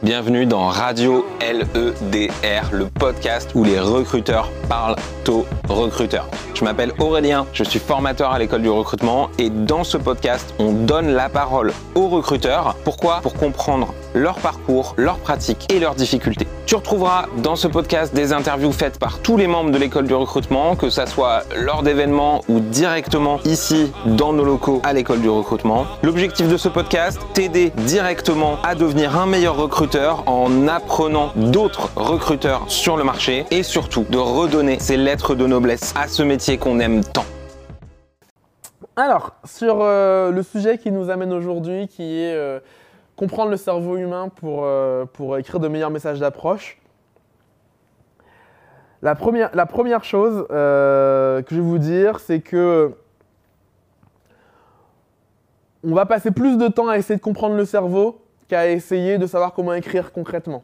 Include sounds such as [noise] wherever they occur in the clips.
Bienvenue dans Radio LEDR, le podcast où les recruteurs parlent aux recruteurs. Je m'appelle Aurélien, je suis formateur à l'école du recrutement et dans ce podcast, on donne la parole aux recruteurs. Pourquoi? Pour comprendre leur parcours, leurs pratiques et leurs difficultés. Tu retrouveras dans ce podcast des interviews faites par tous les membres de l'école du recrutement, que ça soit lors d'événements ou directement ici dans nos locaux à l'école du recrutement. L'objectif de ce podcast, t'aider directement à devenir un meilleur recruteur en apprenant d'autres recruteurs sur le marché et surtout de redonner ces lettres de noblesse à ce métier qu'on aime tant. Alors, sur euh, le sujet qui nous amène aujourd'hui, qui est euh, comprendre le cerveau humain pour, euh, pour écrire de meilleurs messages d'approche. La première, la première chose euh, que je vais vous dire, c'est que on va passer plus de temps à essayer de comprendre le cerveau qu'à essayer de savoir comment écrire concrètement.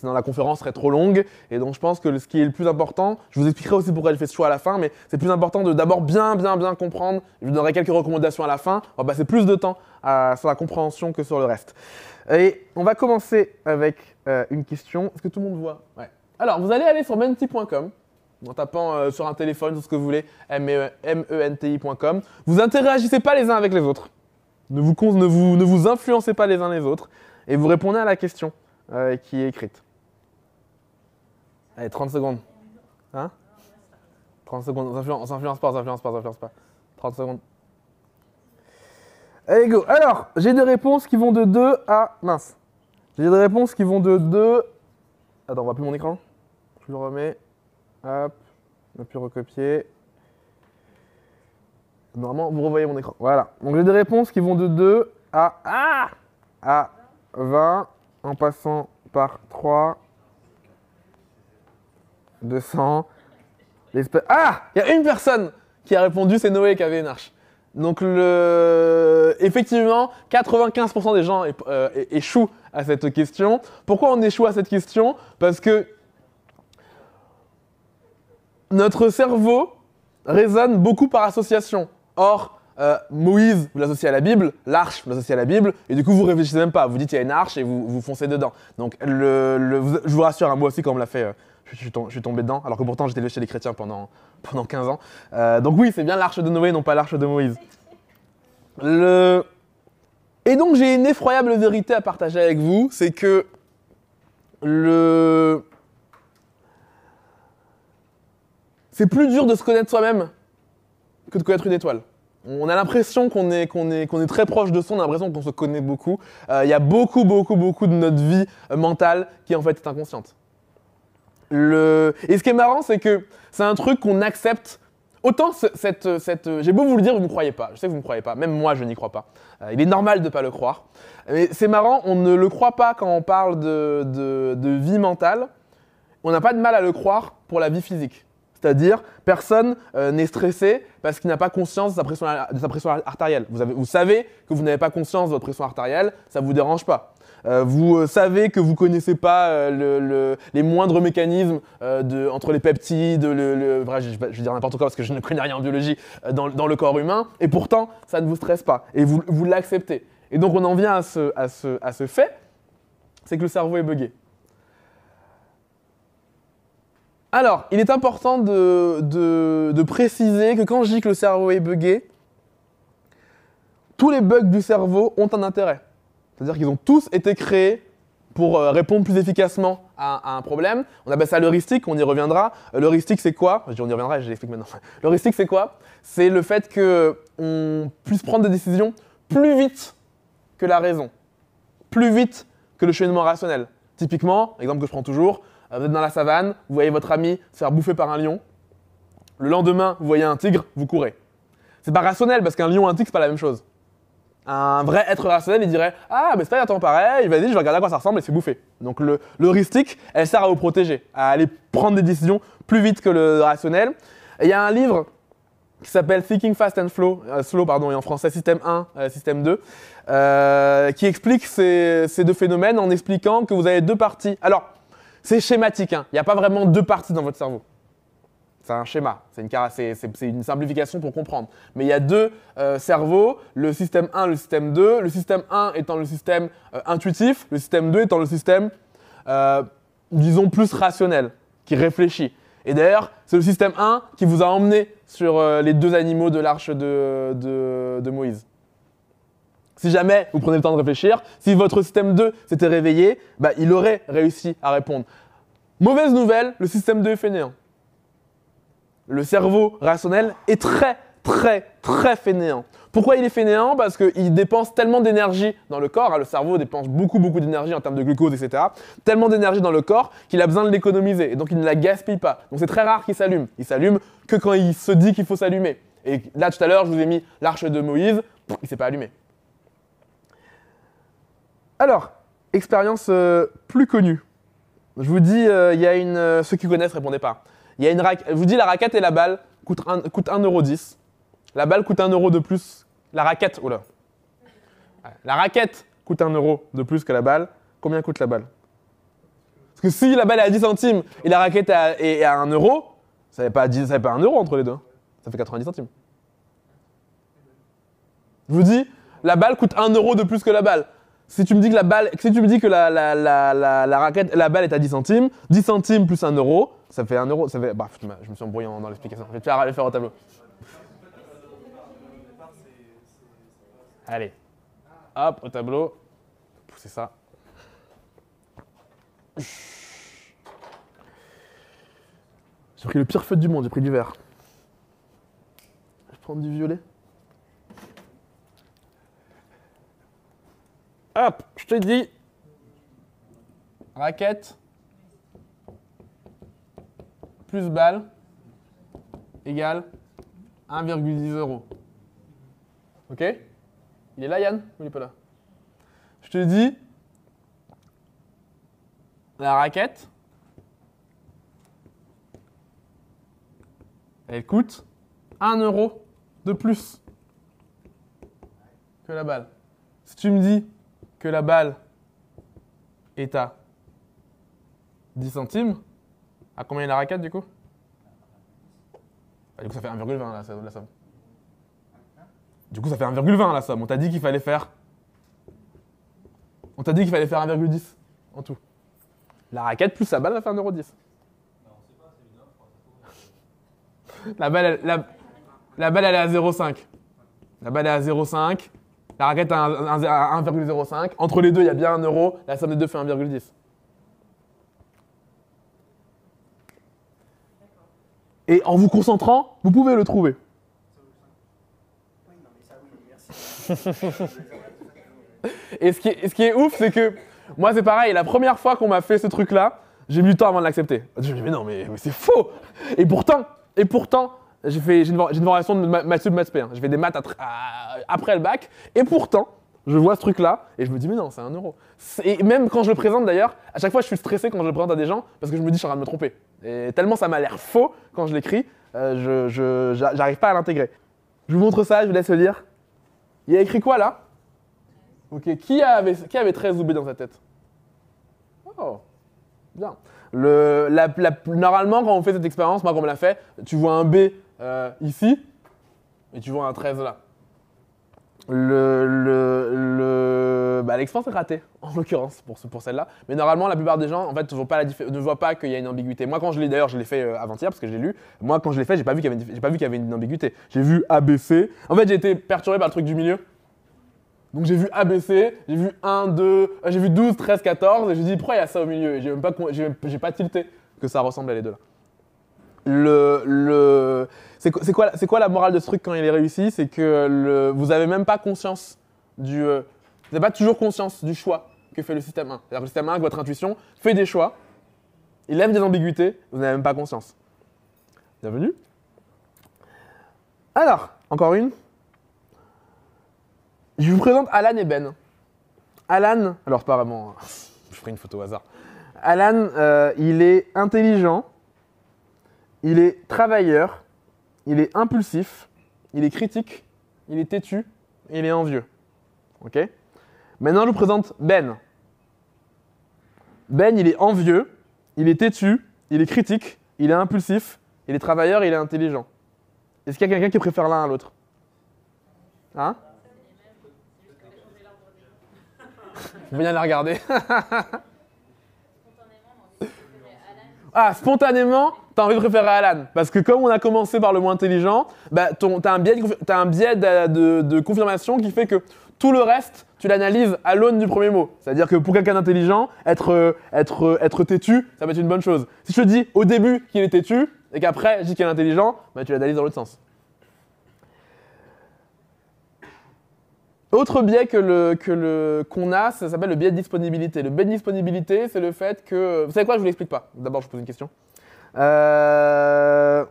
Sinon la conférence serait trop longue et donc je pense que ce qui est le plus important, je vous expliquerai aussi pourquoi elle fait ce choix à la fin, mais c'est plus important de d'abord bien bien bien comprendre. Je vous donnerai quelques recommandations à la fin. On va passer plus de temps sur la compréhension que sur le reste. Et on va commencer avec euh, une question. Est-ce que tout le monde voit? Ouais. Alors vous allez aller sur menti.com en tapant euh, sur un téléphone, sur ce que vous voulez, menti.com. Vous interagissez pas les uns avec les autres. Ne vous, ne vous, ne vous influencez pas les uns les autres et vous répondez à la question euh, qui est écrite. Allez, 30 secondes. Hein? 30 secondes. On s'influence- pas, on s'influence pas, on s'influence pas. 30 secondes. Allez, go. Alors, j'ai des réponses qui vont de 2 à. Mince. J'ai des réponses qui vont de 2. Attends, on voit plus mon écran. Je le remets. Hop. On a pu recopier. Normalement, vous revoyez mon écran. Voilà. Donc, j'ai des réponses qui vont de 2 à. Ah à 20 en passant par 3. 200. l'espèce- Ah Il y a une personne qui a répondu, c'est Noé qui avait une arche. Donc effectivement, 95% des gens euh, échouent à cette question. Pourquoi on échoue à cette question? Parce que notre cerveau résonne beaucoup par association. Or, euh, Moïse, vous l'associez à la Bible, l'arche, vous l'associez à la Bible, et du coup, vous réfléchissez même pas. Vous dites, il y a une arche et vous, vous foncez dedans. Donc, je vous rassure, hein, moi aussi, quand on me l'a fait, euh, je, suis tombé dedans, alors que pourtant, j'étais chez les chrétiens pendant, [laughs] pendant 15 ans. Euh, donc, oui, c'est bien l'arche de Noé, non pas l'arche de Moïse. Et donc, j'ai une effroyable vérité à partager avec vous, c'est que le... C'est plus dur de se connaître soi-même que de connaître une étoile. On a l'impression qu'on est, qu'on est, qu'on est très proche de son, on a l'impression qu'on se connaît beaucoup. Euh, Il y a beaucoup, beaucoup, beaucoup de notre vie mentale qui en fait est inconsciente. Le... Et ce qui est marrant, c'est que c'est un truc qu'on accepte. Autant ce- cette, cette, j'ai beau vous le dire, vous ne croyez pas. Je sais que vous ne croyez pas. Même moi, je n'y crois pas. Euh, il est normal de ne pas le croire. Mais c'est marrant, on ne le croit pas quand on parle de, de, vie mentale. On n'a pas de mal à le croire pour la vie physique. C'est-à-dire, personne euh, n'est stressé parce qu'il n'a pas conscience de sa pression, de sa pression artérielle. Vous, avez- vous savez que vous n'avez pas conscience de votre pression artérielle, ça ne vous dérange pas. Euh, vous euh, savez que vous connaissez pas euh, le- le- les moindres mécanismes entre les peptides, je, vais dire n'importe quoi parce que je ne connais rien en biologie dans, le corps humain, et pourtant, ça ne vous stresse pas, et vous, l'acceptez. Et donc, on en vient à ce, fait, c'est que le cerveau est buggé. Alors, il est important de, de- de préciser que quand je dis que le cerveau est buggé, tous les bugs du cerveau ont un intérêt. C'est-à-dire qu'ils ont tous été créés pour euh, répondre plus efficacement à, un problème. On appelle ça l'heuristique, on y reviendra. Euh, L'heuristique, c'est quoi? Je dis on y reviendra, je l'explique maintenant. [laughs] L'heuristique, c'est quoi? C'est le fait qu'on puisse prendre des décisions plus vite que la raison, plus vite que le cheminement rationnel. Typiquement, exemple que je prends toujours, euh, vous êtes dans la savane, vous voyez votre ami se faire bouffer par un lion. Le lendemain, vous voyez un tigre, vous courez. C'est pas rationnel parce qu'un lion et un tigre, c'est pas la même chose. Un vrai être rationnel, il dirait Ah, mais c'est attends pareil, vas-y, je vais regarder à quoi ça ressemble et c'est bouffer. Donc le- l'heuristique, elle sert à vous protéger, à aller prendre des décisions plus vite que le rationnel. Il y a un livre qui s'appelle Thinking Fast and Flow, euh, Slow, pardon, et en français Système 1, euh, Système 2, euh, qui explique ces, ces deux phénomènes en expliquant que vous avez deux parties. Alors, c'est schématique, hein. il n'y a pas vraiment deux parties dans votre cerveau. C'est un schéma, c'est une, une simplification pour comprendre. Mais il y a deux euh, cerveaux, le système 1, le système 2. Le système 1 étant le système euh, intuitif, le système 2 étant le système, euh, disons, plus rationnel, qui réfléchit. Et d'ailleurs, c'est le système 1 qui vous a emmené sur les deux animaux de l'arche de Moïse. Si jamais vous prenez le temps de réfléchir, si votre système 2 s'était réveillé, bah, il aurait réussi à répondre. Mauvaise nouvelle, le système 2 est fainéant. Le cerveau rationnel est très, très, très fainéant. Pourquoi il est fainéant? Parce qu'il dépense tellement d'énergie dans le corps, hein, le cerveau dépense beaucoup, beaucoup d'énergie en termes de glucose, etc. Tellement d'énergie dans le corps qu'il a besoin de l'économiser, et donc il ne la gaspille pas. Donc c'est très rare qu'il s'allume. Il s'allume que quand il se dit qu'il faut s'allumer. Et là, tout à l'heure, je vous ai mis l'arche de Moïse, il ne s'est pas allumé. Alors, expérience euh, plus connue. Je vous dis, euh, il y a une. euh, ceux qui connaissent, répondez pas. Il y a une raquette. Je vous dis, la raquette et la balle coûtent 1, coûtent 1,10€. La balle coûte 1 euro de plus. La raquette, oula. La raquette coûte 1 euro de plus que la balle. Combien coûte la balle? Parce que si la balle est à 10 centimes et la raquette est à, est à 1 euro, ça n'est pas, 10 ça fait pas 1 euro entre les deux. Ça fait 90 centimes. Je vous dis, la balle coûte 1 euro de plus que la balle. Si tu me dis que la balle, si tu me dis que la, la, la, la raquette, la balle est à 10 centimes, 10 centimes plus 1 euro, ça fait 1 euro. Ça fait, bah, putain, je me suis embrouillé dans l'explication. Je vais te faire, le faire au tableau. Allez. Hop, au tableau. Poussez ça. J'ai pris le pire feu du monde, j'ai pris du vert. Je vais prendre du violet. Hop, je te dis. Raquette. Plus balle. Égale 1,10 euros. Ok? Il est là, Yann Ou il est pas là? Je te dis. La raquette. Elle coûte 1 euro de plus que la balle. Si tu me dis que la balle est à 10 centimes, à combien est la raquette du coup? Du coup, ça fait 1,20 la, somme- la somme. Du coup, ça fait 1,20 la somme. On t'a dit qu'il fallait faire. On t'a dit qu'il fallait faire 1,10 en tout. La raquette plus la balle va faire 1,10€. La balle, elle, la, la balle, elle est à 0,5. La balle est à 0,5. La raquette à un- un- à 1,05. Entre les deux, il y a bien 1 euro. La somme des deux fait 1,10. Et en vous concentrant, vous pouvez le trouver. Et ce qui est, ce qui est ouf, c'est que moi, c'est pareil. La première fois qu'on m'a fait ce truc-là, j'ai mis du temps avant de l'accepter. Je me dis, mais non, mais, c'est faux. Et pourtant, et pourtant, j'ai fait, j'ai une, formation de ma- maths sup, maths P, hein. J'ai fait des maths après le bac. Et pourtant, je vois ce truc-là et je me dis, mais non, c'est un euro. Et même quand je le présente d'ailleurs, à chaque fois, je suis stressé quand je le présente à des gens parce que je me dis, je suis en train de me tromper. Et tellement ça m'a l'air faux quand je l'écris, euh, je, je- j'a- j'arrive pas à l'intégrer. Je vous montre ça, je vous laisse le lire. Il y a écrit quoi là? Ok, qui avait, qui avait 13 ou B dans sa tête? Oh, bien. Normalement, quand on fait cette expérience, moi, quand on me l'a fait, tu vois un B euh, ici et tu vois un 13 là. Le, bah, l'expérience est ratée, [laughs] en l'occurrence, pour, ce- pour celle-là. Mais normalement, la plupart des gens, ne voient pas, qu'il y a une ambiguïté. Moi, quand je l'ai, d'ailleurs, je l'ai fait euh, avant-hier, parce que je l'ai lu. Moi, quand je l'ai fait, j'ai pas vu qu'il y avait une, pas vu qu'il y avait une ambiguïté. J'ai vu ABC. En fait, j'ai été perturbé par le truc du milieu. Donc j'ai vu ABC, j'ai vu 1, 2, euh, j'ai vu 12, 13, 14, et j'ai dit pourquoi il y a ça au milieu? Et j'ai même pas, pas tilté que ça ressemble à les deux là. C'est, quoi- la- morale de ce truc quand il est réussi? C'est que vous avez même pas conscience du. euh, vous n'avez pas toujours conscience du choix que fait le système 1. C'est-à-dire le système 1, avec votre intuition, fait des choix, il lève des ambiguïtés, vous n'avez même pas conscience. Bienvenue. Alors, encore une. Je vous présente Alan et Ben. Alan, alors vraiment, hein. [laughs] je ferai une photo au hasard. Alan, euh, il est intelligent, il est travailleur, il est impulsif, il est critique, il est têtu, il est envieux. Ok Maintenant, je vous présente Ben. Ben, il est envieux, il est têtu, il est critique, il est impulsif, il est travailleur, il est intelligent. Est-ce qu'il y a quelqu'un qui préfère l'un à l'autre Hein Faut bien la regarder. ah, spontanément, t'as envie de préférer Alan. Parce que comme on a commencé par le moins intelligent, bah, t'as un biais, de, t'as un biais de, confirmation qui fait que tout le reste, tu l'analyses à l'aune du premier mot. C'est-à-dire que pour quelqu'un d'intelligent, être, être, être têtu, ça va être une bonne chose. Si je te dis au début qu'il est têtu, et qu'après je dis qu'il est intelligent, bah, tu l'analyses dans l'autre sens. Autre biais que le que le qu'on a, ça s'appelle le biais de disponibilité. Le biais de disponibilité, c'est le fait que vous savez quoi, je vous l'explique pas. D'abord, je vous pose une question. Euh,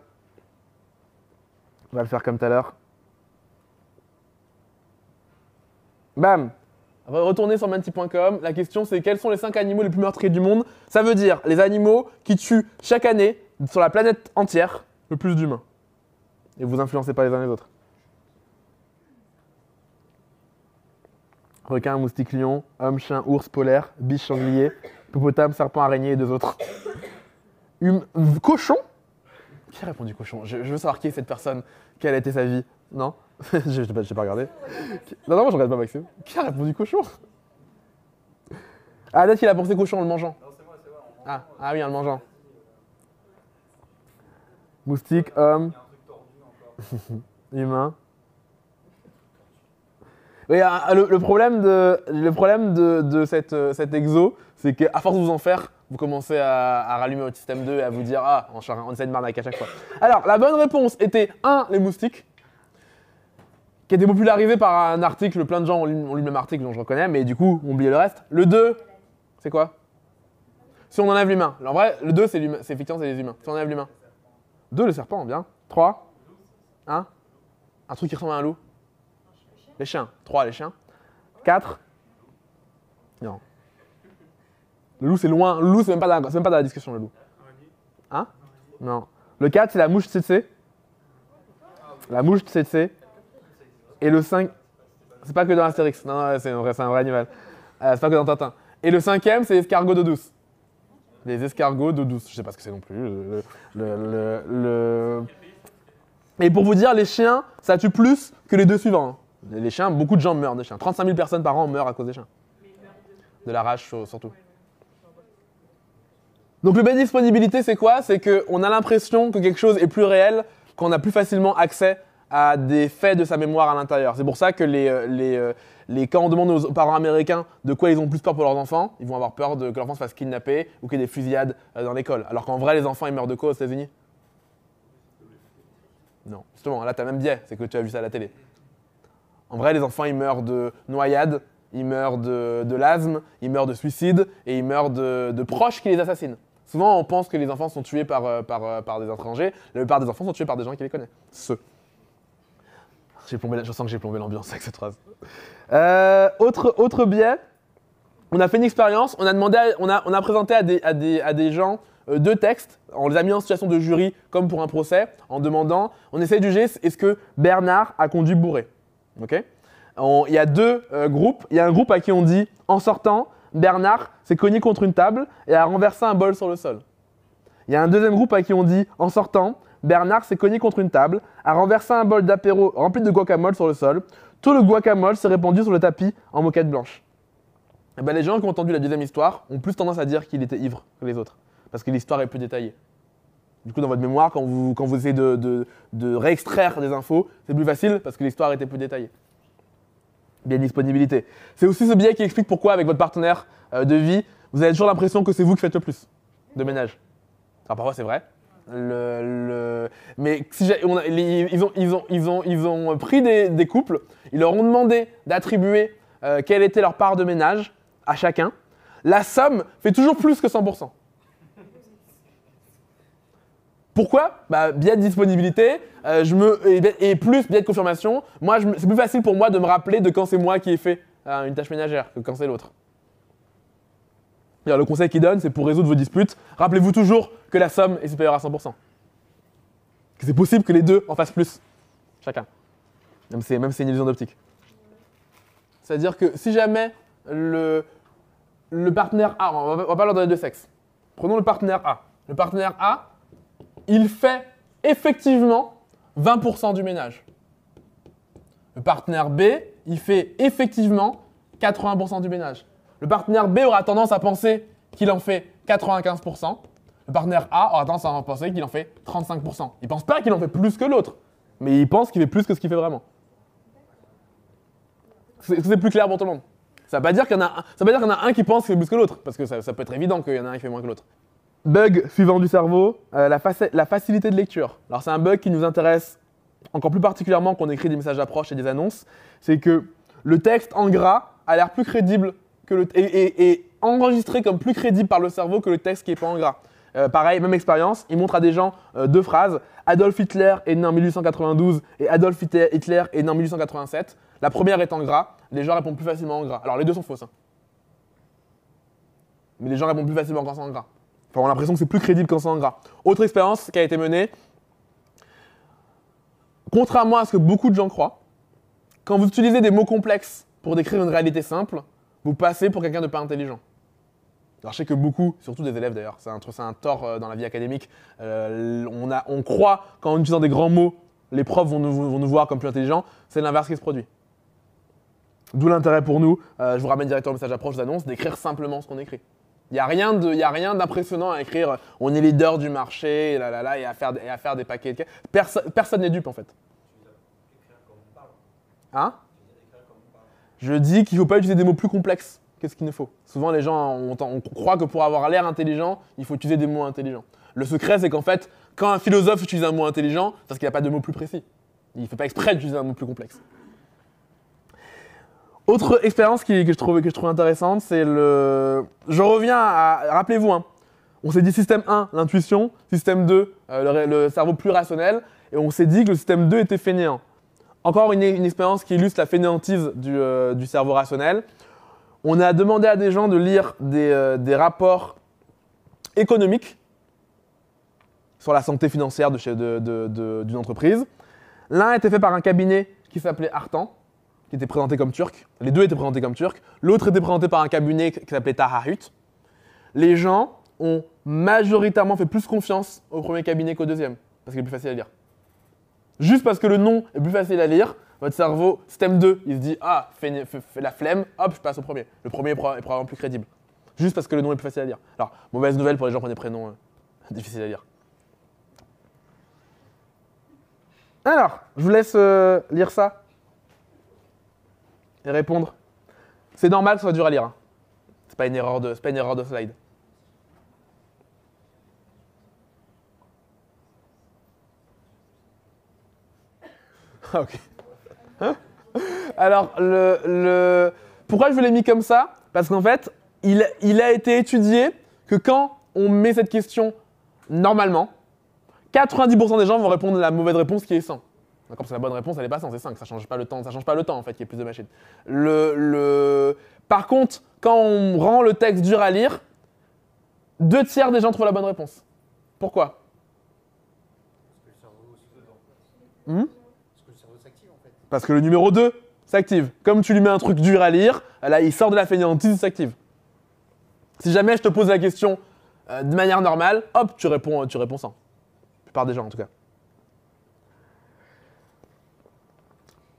On va le faire comme tout à l'heure. Bam. Retournez sur menti.com. La question c'est quels sont les 5 animaux les plus meurtriers du monde? Ça veut dire les animaux qui tuent chaque année sur la planète entière le plus d'humains. Et vous influencez pas les uns les autres. Requin, moustique, lion, homme, chien, ours, polaire, biche, sanglier, hippopotame, serpent, araignée et deux autres. Hum- cochon Qui a répondu cochon je, je veux savoir qui est cette personne, quelle a été sa vie. Non [laughs] Je n'ai pas, pas regardé. Non, non, moi je regarde pas Maxime. Qui a répondu cochon Ah, peut-être qu'il a pensé cochon en le mangeant. Ah, ah oui, en le mangeant. Moustique, homme, [laughs] humain. Oui, ah, le, le problème de, le problème de, de cette, euh, cet exo, c'est qu'à force de vous en faire, vous commencez à, à rallumer votre système 2 et à vous dire Ah, on, on essaie de m'arnaquer à chaque fois. Alors, la bonne réponse était 1, les moustiques, qui a été popularisé par un article, plein de gens ont lu, le même article dont je reconnais, mais du coup, on oublié le reste. Le 2, c'est quoi? Si on enlève l'humain. En vrai, le 2, c'est c'est effectivement, c'est les humains. Si on enlève l'humain. 2, le serpent, bien. 3, 1, un truc qui ressemble à un loup. Les chiens. 3, les chiens. 4. Non. Le loup, c'est loin. Le loup, c'est même, pas dans la- discussion, le loup. Hein? Non. Le 4, c'est la mouche tsetse. La mouche tsetse. Et le 5. C'est pas que dans Astérix. Non, c'est un vrai, animal. Euh, c'est pas que dans Tintin. Et le cinquième, c'est l'escargot d'eau douce. Les escargots d'eau douce. Je sais pas ce que c'est non plus. Le, le- le- Et pour vous dire, les chiens, ça tue plus que les deux suivants. hein. Les chiens, beaucoup de gens meurent des chiens. 35 000 personnes par an meurent à cause des chiens. De la rage sur- surtout. Donc le de disponibilité, c'est quoi? C'est qu'on a l'impression que quelque chose est plus réel quand on a plus facilement accès à des faits de sa mémoire à l'intérieur. C'est pour ça que les, euh, euh, quand on demande aux parents américains de quoi ils ont plus peur pour leurs enfants, ils vont avoir peur de, que l'enfant se fasse kidnapper ou qu'il y ait des fusillades euh, dans l'école. Alors qu'en vrai, les enfants, ils meurent de quoi aux États-Unis? Non. Justement, là, tu as même biais, c'est que tu as vu ça à la télé. En vrai, les enfants, ils meurent de noyade, ils meurent de, l'asthme, ils meurent de suicide et ils meurent de proches qui les assassinent. Souvent, on pense que les enfants sont tués par, euh, par, euh, par des étrangers. La plupart des enfants sont tués par des gens qui les connaissent. Ceux. Plombé, je sens que j'ai plombé l'ambiance avec cette phrase. Euh, autre, autre biais, on a fait une expérience, on a, demandé on a, on a présenté à des, à des, à des gens deux textes, on les a mis en situation de jury comme pour un procès, en demandant, on essaie de juger est-ce que Bernard a conduit bourré? Il y a deux groupes, il y a un groupe à qui on dit, en sortant, Bernard s'est cogné contre une table et a renversé un bol sur le sol. Il y a un deuxième groupe à qui on dit, en sortant, Bernard s'est cogné contre une table, a renversé un bol d'apéro rempli de guacamole sur le sol. Tout le guacamole s'est répandu sur le tapis en moquette blanche. Eh ben, les gens qui ont entendu la deuxième histoire ont plus tendance à dire qu'il était ivre que les autres, parce que l'histoire est plus détaillée. Du coup, dans votre mémoire, quand vous, vous essayez de réextraire des infos, c'est plus facile parce que l'histoire était plus détaillée. Biais de disponibilité. C'est aussi ce biais qui explique pourquoi, avec votre partenaire euh, de vie, vous avez toujours l'impression que c'est vous qui faites le plus de ménage. Alors parfois, c'est vrai. Mais si on a- ils, ont, pris des, des couples, ils leur ont demandé d'attribuer euh, quelle était leur part de ménage à chacun. La somme fait toujours plus que 100%. Pourquoi? Bah, Biais de disponibilité euh, je me, et, plus biais de confirmation. Moi, c'est plus facile pour moi de me rappeler de quand c'est moi qui ai fait euh, une tâche ménagère que quand c'est l'autre. Le conseil qu'il donne, c'est pour résoudre vos disputes, rappelez-vous toujours que la somme est supérieure à 100%. Que c'est possible que les deux en fassent plus, chacun. Même si c'est même si c'est une illusion d'optique. C'est-à-dire que si jamais le, le partenaire A, on va, va pas leur donner de sexe. Prenons le partenaire A. Le partenaire A, il fait effectivement 20% du ménage. Le partenaire B, il fait effectivement 80% du ménage. Le partenaire B aura tendance à penser qu'il en fait 95%. Le partenaire A aura tendance à penser qu'il en fait 35%. Il pense pas qu'il en fait plus que l'autre, mais il pense qu'il fait plus que ce qu'il fait vraiment. C'est c'est plus clair pour tout le monde? Ça ça veut pas dire qu'il y en a un qui pense qu'il fait plus que l'autre, parce que ça peut être évident qu'il y en a un qui fait moins que l'autre. Bug suivant du cerveau, euh, la, faci- la facilité de lecture. Alors c'est un bug qui nous intéresse encore plus particulièrement quand on écrit des messages d'approche et des annonces, c'est que le texte en gras a l'air plus crédible que le et, et- enregistré comme plus crédible par le cerveau que le texte qui est pas en gras. Euh, pareil, même expérience, il montre à des gens euh, deux phrases. Adolf Hitler est né en 1892 et Adolf Hitler Hitler est né en 1887. La première est en gras, les gens répondent plus facilement en gras. Alors les deux sont fausses. hein. Mais les gens répondent plus facilement quand c'est en gras. On a l'impression que c'est plus crédible quand c'est en gras. Autre expérience qui a été menée, contrairement à ce que beaucoup de gens croient, quand vous utilisez des mots complexes pour décrire une réalité simple, vous passez pour quelqu'un de pas intelligent. Alors je sais que beaucoup, surtout des élèves d'ailleurs, c'est un, tort euh, dans la vie académique, euh, on, croit qu'en utilisant des grands mots, les profs vont nous, voir comme plus intelligents, c'est l'inverse qui se produit. D'où l'intérêt pour nous, euh, je vous ramène directement au message d'approche d'annonce, d'écrire simplement ce qu'on écrit. Il n'y a rien d'impressionnant à écrire on est leader du marché, et, là, là, là, et, à faire, et à faire des paquets de... Perso- personne n'est dupe en fait. Hein? Je dis qu'il ne faut pas utiliser des mots plus complexes que ce qu'il ne faut. Souvent, les gens, on, croit que pour avoir l'air intelligent, il faut utiliser des mots intelligents. Le secret, c'est qu'en fait, quand un philosophe utilise un mot intelligent, c'est parce qu'il n'y a pas de mots plus précis. Il ne fait pas exprès d'utiliser un mot plus complexe. Autre expérience que, je trouve, intéressante, c'est le. Je reviens à. Rappelez-vous, hein, on s'est dit système 1, l'intuition, système 2, euh, le, cerveau plus rationnel, et on s'est dit que le système 2 était fainéant. Encore une, expérience qui illustre la fainéantise du, euh, du cerveau rationnel. On a demandé à des gens de lire des, euh, rapports économiques sur la santé financière d'une entreprise. L'un était fait par un cabinet qui s'appelait Artan, qui était présenté comme turc. Les deux étaient présentés comme turcs. L'autre était présenté par un cabinet qui s'appelait Tahahut. Les gens ont majoritairement fait plus confiance au premier cabinet qu'au deuxième, parce qu'il est plus facile à lire. Juste parce que le nom est plus facile à lire, votre cerveau, système 2, il se dit Ah, fais, la flemme, hop, je passe au premier. Le premier est probablement plus crédible. Juste parce que le nom est plus facile à lire. Alors, mauvaise nouvelle pour les gens qui ont des prénoms euh, [laughs] difficiles à lire. Alors, je vous laisse euh, lire ça et répondre. C'est normal que ça soit dur à lire. hein. C'est pas une erreur de, pas une erreur de slide. [laughs] Ah, ok. Alors, le, le- pourquoi je l'ai mis comme ça? Parce qu'en fait, il, il a été étudié que quand on met cette question normalement, 90% des gens vont répondre la mauvaise réponse qui est 100. Parce que la bonne réponse, elle est pas 100, c'est 5. Ça change pas le temps, ça change pas le temps en fait, qu'il y ait plus de machines. Le, le... Par contre, quand on rend le texte dur à lire, deux tiers des gens trouvent la bonne réponse. Pourquoi? Hmm? Parce que le numéro 2 s'active. Comme tu lui mets un truc dur à lire, là, il sort de la fainéantise, il s'active. Si jamais je te pose la question euh, de manière normale, hop, tu réponds, tu réponds 100. La plupart des gens, en tout cas.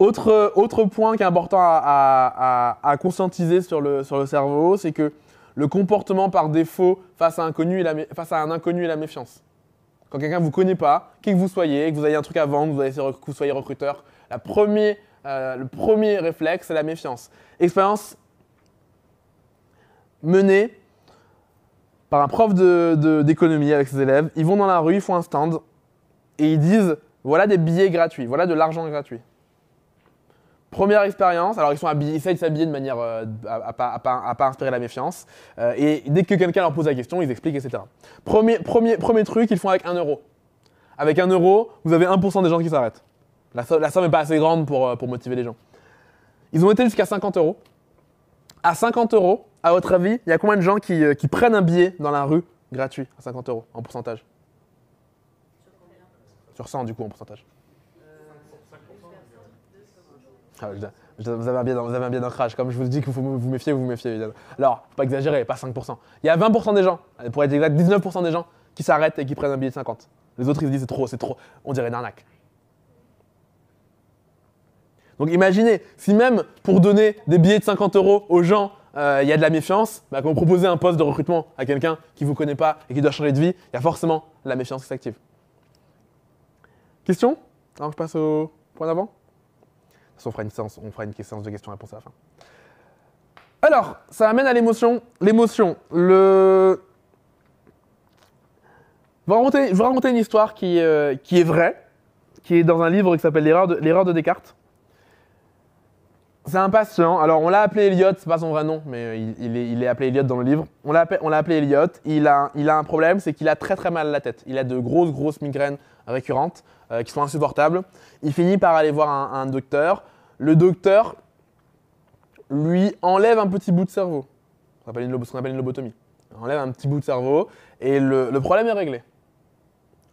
Autre, autre point qui est important à, à- conscientiser sur le, sur le cerveau, c'est que le comportement par défaut face à, inconnu et la face à un inconnu et la méfiance. Quand quelqu'un ne vous connaît pas, qui que vous soyez, que vous ayez un truc à vendre, que vous, soyez recruteur, la premier, euh, le premier réflexe, c'est la méfiance. Expérience menée par un prof de- de- d'économie avec ses élèves. Ils vont dans la rue, ils font un stand et ils disent voilà des billets gratuits, voilà de l'argent gratuit. Première expérience, alors ils sont habillés, ils essayent de s'habiller de manière euh, à, à pas, à pas- inspirer la méfiance. Euh, et dès que quelqu'un leur pose la question, ils expliquent, etc. Premier, truc, ils font avec 1 euro. Avec 1 euro, vous avez 1% des gens qui s'arrêtent. La, so- la somme n'est pas assez grande pour, euh, pour motiver les gens. Ils ont été jusqu'à 50 euros. À 50 euros, à votre avis, il y a combien de gens qui, qui prennent un billet dans la rue gratuit à 50 euros en pourcentage? Sur 100 du coup en pourcentage. Ah, vous, avez un d'an- vous avez un d'ancrage. Comme je vous dis qu'il faut vous méfier, vous vous méfiez évidemment. Alors, faut pas exagérer, pas 5%. Il y a 20% des gens, pour être exact, 19% des gens qui s'arrêtent et qui prennent un billet de 50. Les autres, ils se disent c'est trop, c'est trop. On dirait une arnaque. Donc imaginez, si même pour donner des billets de 50 euros aux gens, euh, il y a de la méfiance, bah, quand vous proposez un poste de recrutement à quelqu'un qui ne vous connaît pas et qui doit changer de vie, il y a forcément la méfiance qui s'active. Question? Alors je passe au point d'avant? On fera une séance, on fera une séance de questions-réponses à la fin. Alors, ça amène à l'émotion. L'émotion, le... Je vais raconter, une histoire qui, euh, qui, est vraie, qui est dans un livre qui s'appelle L'erreur de, de, Descartes. C'est un patient, alors on l'a appelé Elliot, c'est pas son vrai nom, mais euh, il, est, appelé Elliot dans le livre. On l'a appelé, Elliot, il a, un problème, c'est qu'il a très très mal à la tête. Il a de grosses grosses migraines récurrentes euh, qui sont insupportables. Il finit par aller voir un docteur le docteur lui enlève un petit bout de cerveau. Ce qu'on appelle une lobotomie. Il enlève un petit bout de cerveau et le, problème est réglé.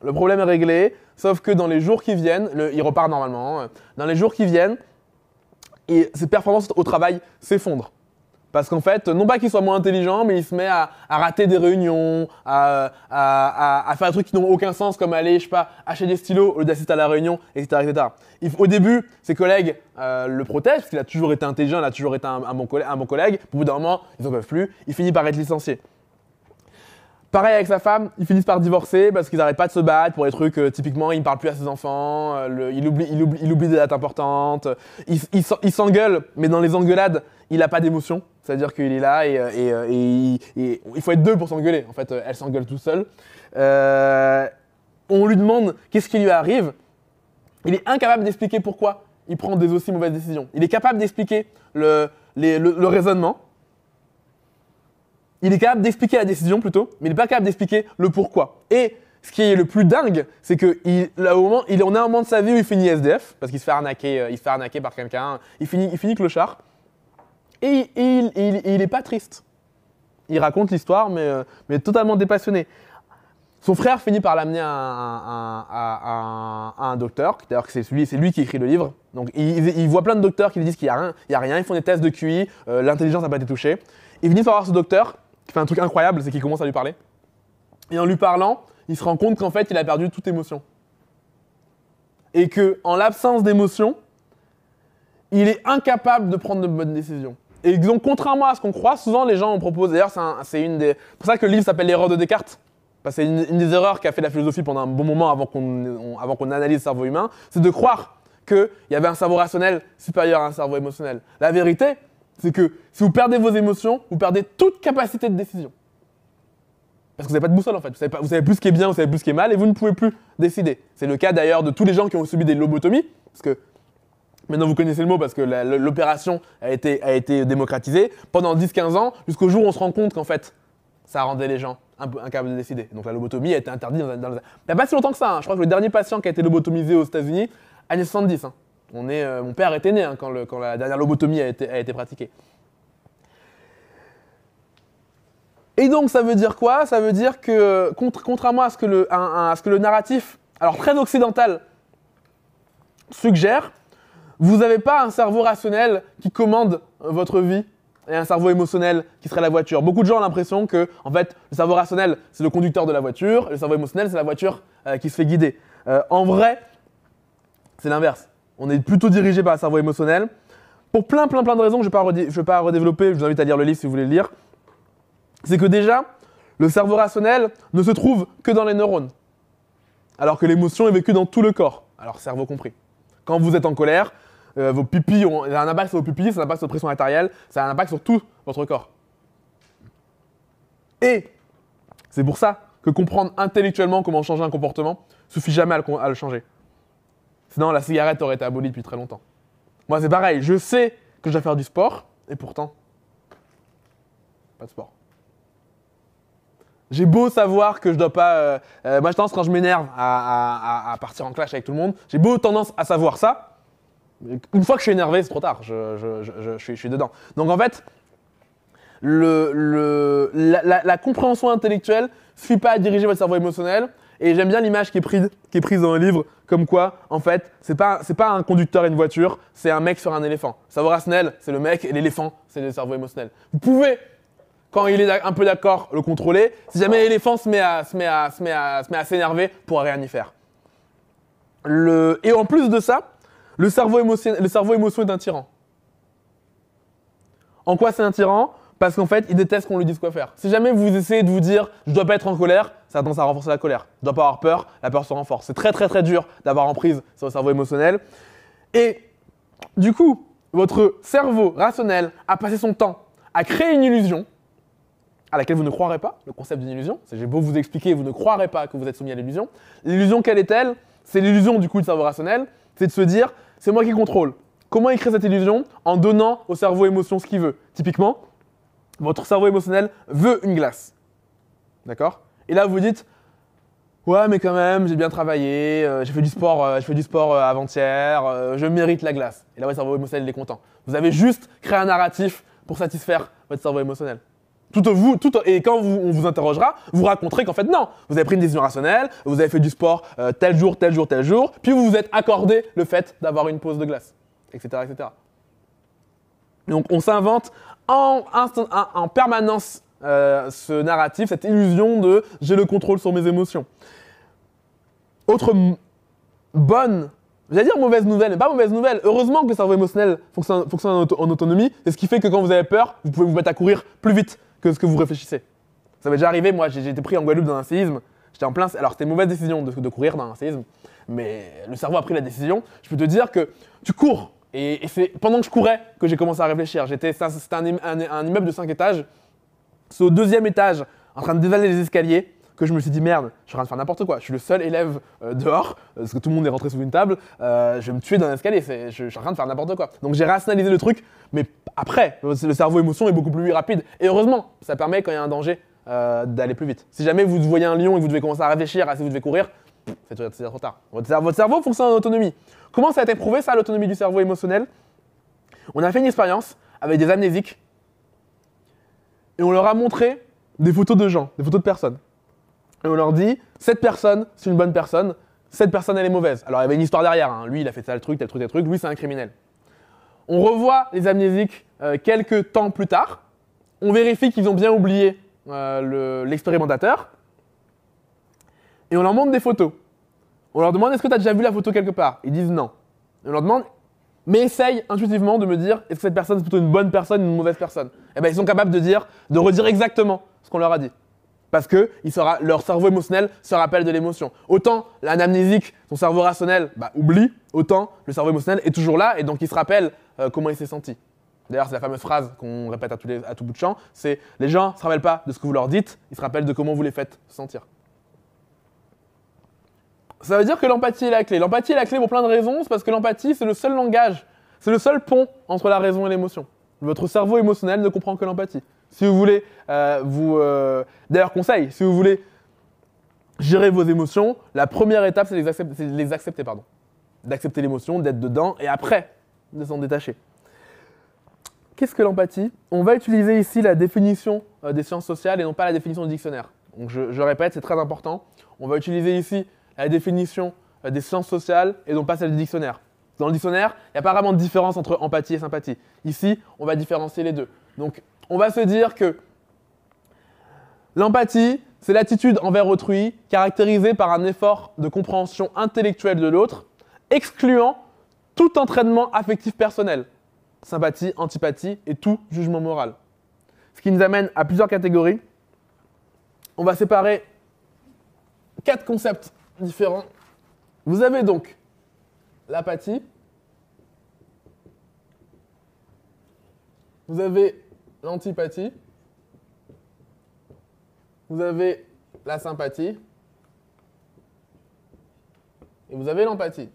Le problème est réglé, sauf que dans les jours qui viennent, il repart normalement, hein. dans les jours qui viennent, ses performances au travail s'effondrent. Parce qu'en fait, non pas qu'il soit moins intelligent, mais il se met à, rater des réunions, à, faire des trucs qui n'ont aucun sens, comme aller, je sais pas, acheter des stylos au lieu d'assister à la réunion, etc. etc. au début, ses collègues euh, le protègent, parce qu'il a toujours été intelligent, il a toujours été un, bon, collègue, un bon collègue. Au bout d'un moment, ils n'en peuvent plus, il finit par être licencié. Pareil avec sa femme, ils finissent par divorcer parce qu'ils n'arrêtent pas de se battre pour des trucs, euh, typiquement, il ne parle plus à ses enfants, euh, il, oublie, des dates importantes, il, s'engueule, mais dans les engueulades, il n'a pas d'émotion. C'est-à-dire qu'il est là et, euh, il faut être deux pour s'engueuler. En fait, elle s'engueule tout seul. on lui demande qu'est-ce qui lui arrive. Il est incapable d'expliquer pourquoi il prend des aussi mauvaises décisions. Il est capable d'expliquer le raisonnement, il est capable d'expliquer la décision plutôt, mais il n'est pas capable d'expliquer le pourquoi. Et ce qui est le plus dingue, c'est qu'il il en a un moment de sa vie où il finit SDF, parce qu'il se fait arnaquer, euh, il se fait arnaquer par quelqu'un, il finit, il finit clochard, et, il, il, est pas triste. Il raconte l'histoire, mais, euh, totalement dépassionné. Son frère finit par l'amener à, un docteur, d'ailleurs c'est lui, lui qui écrit le livre. Donc il, voit plein de docteurs qui lui disent qu'il n'y a, rien, a rien, ils font des tests de QI, euh, l'intelligence n'a pas été touchée. Il finit par voir ce docteur, qui fait un truc incroyable, c'est qu'il commence à lui parler. Et en lui parlant, il se rend compte qu'en fait, il a perdu toute émotion. Et que, en l'absence d'émotion, il est incapable de prendre de bonnes décisions. Et donc, contrairement à ce qu'on croit, souvent les gens ont proposé. D'ailleurs, c'est une des. C'est pour ça que le livre s'appelle L'erreur de Descartes. Parce que c'est une, des erreurs qu'a fait la philosophie pendant un bon moment avant qu'on qu'on analyse le cerveau humain, c'est de croire qu'il y avait un cerveau rationnel supérieur à un cerveau émotionnel. La vérité, c'est que si vous perdez vos émotions, vous perdez toute capacité de décision. Parce que vous n'avez pas de boussole en fait. Vous savez, pas, vous savez plus ce qui est bien, vous savez plus ce qui est mal, et vous ne pouvez plus décider. C'est le cas d'ailleurs de tous les gens qui ont subi des lobotomies, parce que maintenant vous connaissez le mot parce que l'opération a été, a été démocratisée pendant 10-15 ans, jusqu'au jour où on se rend compte qu'en fait, ça rendait les gens incapables de décider. Donc la lobotomie a été interdite dans, dans, Il n'y a pas si longtemps que ça. Hein. Je crois que le dernier patient qui a été lobotomisé aux États-Unis, années 70. Euh, mon père était né hein, quand, la dernière lobotomie a été, pratiquée. Et donc ça veut dire quoi? Ça veut dire que, contrairement à ce que, le, narratif, alors très occidental, suggère, vous n'avez pas un cerveau rationnel qui commande votre vie et un cerveau émotionnel qui serait la voiture. Beaucoup de gens ont l'impression que, en fait, le cerveau rationnel, c'est le conducteur de la voiture, et le cerveau émotionnel, c'est la voiture euh, qui se fait guider. Euh, en vrai, c'est l'inverse. On est plutôt dirigé par le cerveau émotionnel. Pour plein, plein, plein de raisons je ne vais, pas redévelopper, je vous invite à lire le livre si vous voulez le lire. C'est que déjà, le cerveau rationnel ne se trouve que dans les neurones. Alors que l'émotion est vécue dans tout le corps, alors cerveau compris. Quand vous êtes en colère, euh, vos pupilles ont un impact sur vos pupilles, ça a un impact sur la pression artérielle, ça a un impact sur tout votre corps. Et c'est pour ça que comprendre intellectuellement comment changer un comportement suffit jamais à le changer. Sinon, la cigarette aurait été abolie depuis très longtemps. Moi, c'est pareil. Je sais que je dois faire du sport, et pourtant, pas de sport. J'ai beau savoir que je dois pas. Euh, euh, moi, je tendance quand je m'énerve à, partir en clash avec tout le monde. J'ai beau tendance à savoir ça. Une fois que je suis énervé, c'est trop tard. Je, suis, dedans. Donc en fait, la, la, compréhension intellectuelle ne suffit pas à diriger votre cerveau émotionnel. Et j'aime bien l'image qui est prise, dans le livre, comme quoi, en fait, c'est pas, pas un conducteur et une voiture, c'est un mec sur un éléphant. Cerveau rationnel, c'est le mec, et l'éléphant, c'est le cerveau émotionnel. Vous pouvez quand il est un peu d'accord, le contrôler. Si jamais l'éléphant se met à se met à se met à se met à s'énerver, pourra rien y faire. Et en plus de ça, le cerveau émotion, le cerveau émotion est un tyran. En quoi c'est un tyran? Parce qu'en fait, il déteste qu'on lui dise quoi faire. Si jamais vous essayez de vous dire je dois pas être en colère, ça a tendance à renforcer la colère. Je dois pas avoir peur, la peur se renforce. C'est très très très dur d'avoir emprise sur le cerveau émotionnel. Et du coup, votre cerveau rationnel a passé son temps à créer une illusion à laquelle vous ne croirez pas, le concept d'une illusion. J'ai beau vous expliquer, vous ne croirez pas que vous êtes soumis à l'illusion. L'illusion, quelle est-elle? C'est l'illusion du coup du cerveau rationnel, c'est de se dire, c'est moi qui contrôle. Comment il crée cette illusion? En donnant au cerveau émotion ce qu'il veut. Typiquement, votre cerveau émotionnel veut une glace. D'accord? Et là, vous dites, ouais, mais quand même, j'ai bien travaillé, euh, j'ai fait du sport, euh, sport euh, avant-hier, je mérite la glace. Et là, votre cerveau émotionnel est content. Vous avez juste créé un narratif pour satisfaire votre cerveau émotionnel. Tout vous, tout, et quand on vous interrogera, vous raconterez qu'en fait non, vous avez pris une décision rationnelle, vous avez fait du sport tel jour, tel jour, tel jour, puis vous vous êtes accordé le fait d'avoir une pause de glace, etc., etc. Donc on s'invente en, en, permanence ce narratif, cette illusion de j'ai le contrôle sur mes émotions. Autre bonne, j'allais dire mauvaise nouvelle, mais pas mauvaise nouvelle. Heureusement que le cerveau émotionnel fonctionne, en, autonomie. C'est ce qui fait que quand vous avez peur, vous pouvez vous mettre à courir plus vite que ce que vous réfléchissez. Ça m'est déjà arrivé, moi j'ai été pris en Guadeloupe dans un séisme. J'étais en plein. Alors c'était une mauvaise décision de, courir dans un séisme, mais le cerveau a pris la décision. Je peux te dire que tu cours. Et, c'est pendant que je courais que j'ai commencé à réfléchir. C'était un, un, immeuble de 5 étages. C'est au deuxième étage, en train de dévaler les escaliers que je me suis dit merde, je suis en train de faire n'importe quoi. Je suis le seul élève euh, dehors, euh, parce que tout le monde est rentré sous une table. Euh, je vais me tuer dans l'escalier, je, je suis en train de faire n'importe quoi. Donc j'ai rationalisé le truc, mais après, le cerveau émotion est beaucoup plus rapide. Et heureusement, ça permet quand il y a un danger d'aller plus vite. Si jamais vous voyez un lion et vous devez commencer à réfléchir à si vous devez courir, c'est trop tard. Votre cerveau fonctionne en autonomie. Comment ça a été prouvé ça, l'autonomie du cerveau émotionnel? On a fait une expérience avec des amnésiques et on leur a montré des photos de gens, des photos de personnes et on leur dit cette personne, c'est une bonne personne, cette personne, elle est mauvaise. Alors il y avait une histoire derrière. Hein. Lui, il a fait tel truc, tel truc, tel truc. Lui, c'est un criminel. On revoit les amnésiques euh, quelques temps plus tard. On vérifie qu'ils ont bien oublié euh, l'expérimentateur. et on leur montre des photos. On leur demande est-ce que tu as déjà vu la photo quelque part? Ils disent non. on leur demande mais essaye intuitivement de me dire est-ce que cette personne c'est plutôt une bonne personne ou une mauvaise personne? Eh bien ils sont capables de dire, de redire exactement ce qu'on leur a dit. Parce que leur cerveau émotionnel se rappelle de l'émotion. Autant l'anamnésique, son cerveau rationnel, bah, oublie, autant le cerveau émotionnel est toujours là et donc il se rappelle euh, comment il s'est senti. D'ailleurs, c'est la fameuse phrase qu'on répète à, à, tout bout de champ, c'est les gens ne se rappellent pas de ce que vous leur dites, ils se rappellent de comment vous les faites sentir. Ça veut dire que l'empathie est la clé. L'empathie est la clé pour plein de raisons, c'est parce que l'empathie, c'est le seul langage, c'est le seul pont entre la raison et l'émotion. Votre cerveau émotionnel ne comprend que l'empathie. Si vous voulez, euh, vous. Euh, d'ailleurs, conseil, si vous voulez gérer vos émotions, la première étape, c'est accepter, les accepter pardon. D'accepter l'émotion, d'être dedans, et après, de s'en détacher. Qu'est-ce que l'empathie? On va utiliser ici la définition euh, des sciences sociales et non pas la définition du dictionnaire. Donc je répète, c'est très important. On va utiliser ici la définition des sciences sociales et non pas celle du dictionnaire. Dans le dictionnaire, il n'y a pas vraiment de différence entre empathie et sympathie. Ici, on va différencier les deux. Donc, on va se dire que l'empathie, c'est l'attitude envers autrui caractérisée par un effort de compréhension intellectuelle de l'autre, excluant tout entraînement affectif personnel, sympathie, antipathie et tout jugement moral. Ce qui nous amène à plusieurs catégories. On va séparer quatre concepts différents. Vous avez donc l'apathie. Vous avez l'antipathie. Vous avez la sympathie. Et vous avez l'empathie.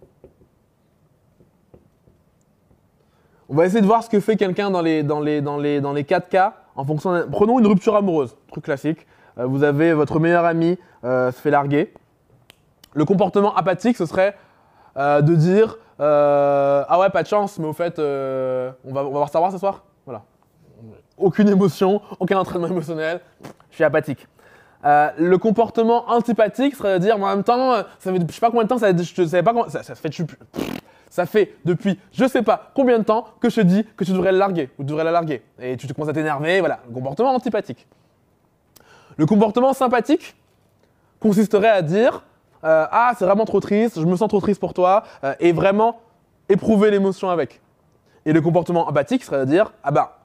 On va essayer de voir ce que fait quelqu'un dans les, dans, les, dans, les, dans les quatre cas. En fonction Prenons une rupture amoureuse, truc classique. Euh, vous avez votre meilleur ami euh, se fait larguer. Le comportement apathique, ce serait euh, de dire euh, Ah ouais, pas de chance, mais au fait, euh, on, va, on va voir savoir ce soir Voilà. Aucune émotion, aucun entraînement émotionnel, je suis apathique. le comportement antipathique serait de dire, en même temps, ça fait, je sais pas combien de temps, ça, je pas ça, fait, Ça fait depuis je sais pas combien de temps que je te dis que tu devrais le larguer ou tu devrais la larguer. Et tu te commences à t'énerver, voilà, le comportement antipathique. Le comportement sympathique consisterait à dire euh, Ah, c'est vraiment trop triste, je me sens trop triste pour toi, euh, et vraiment éprouver l'émotion avec. Et le comportement empathique serait de dire Ah bah,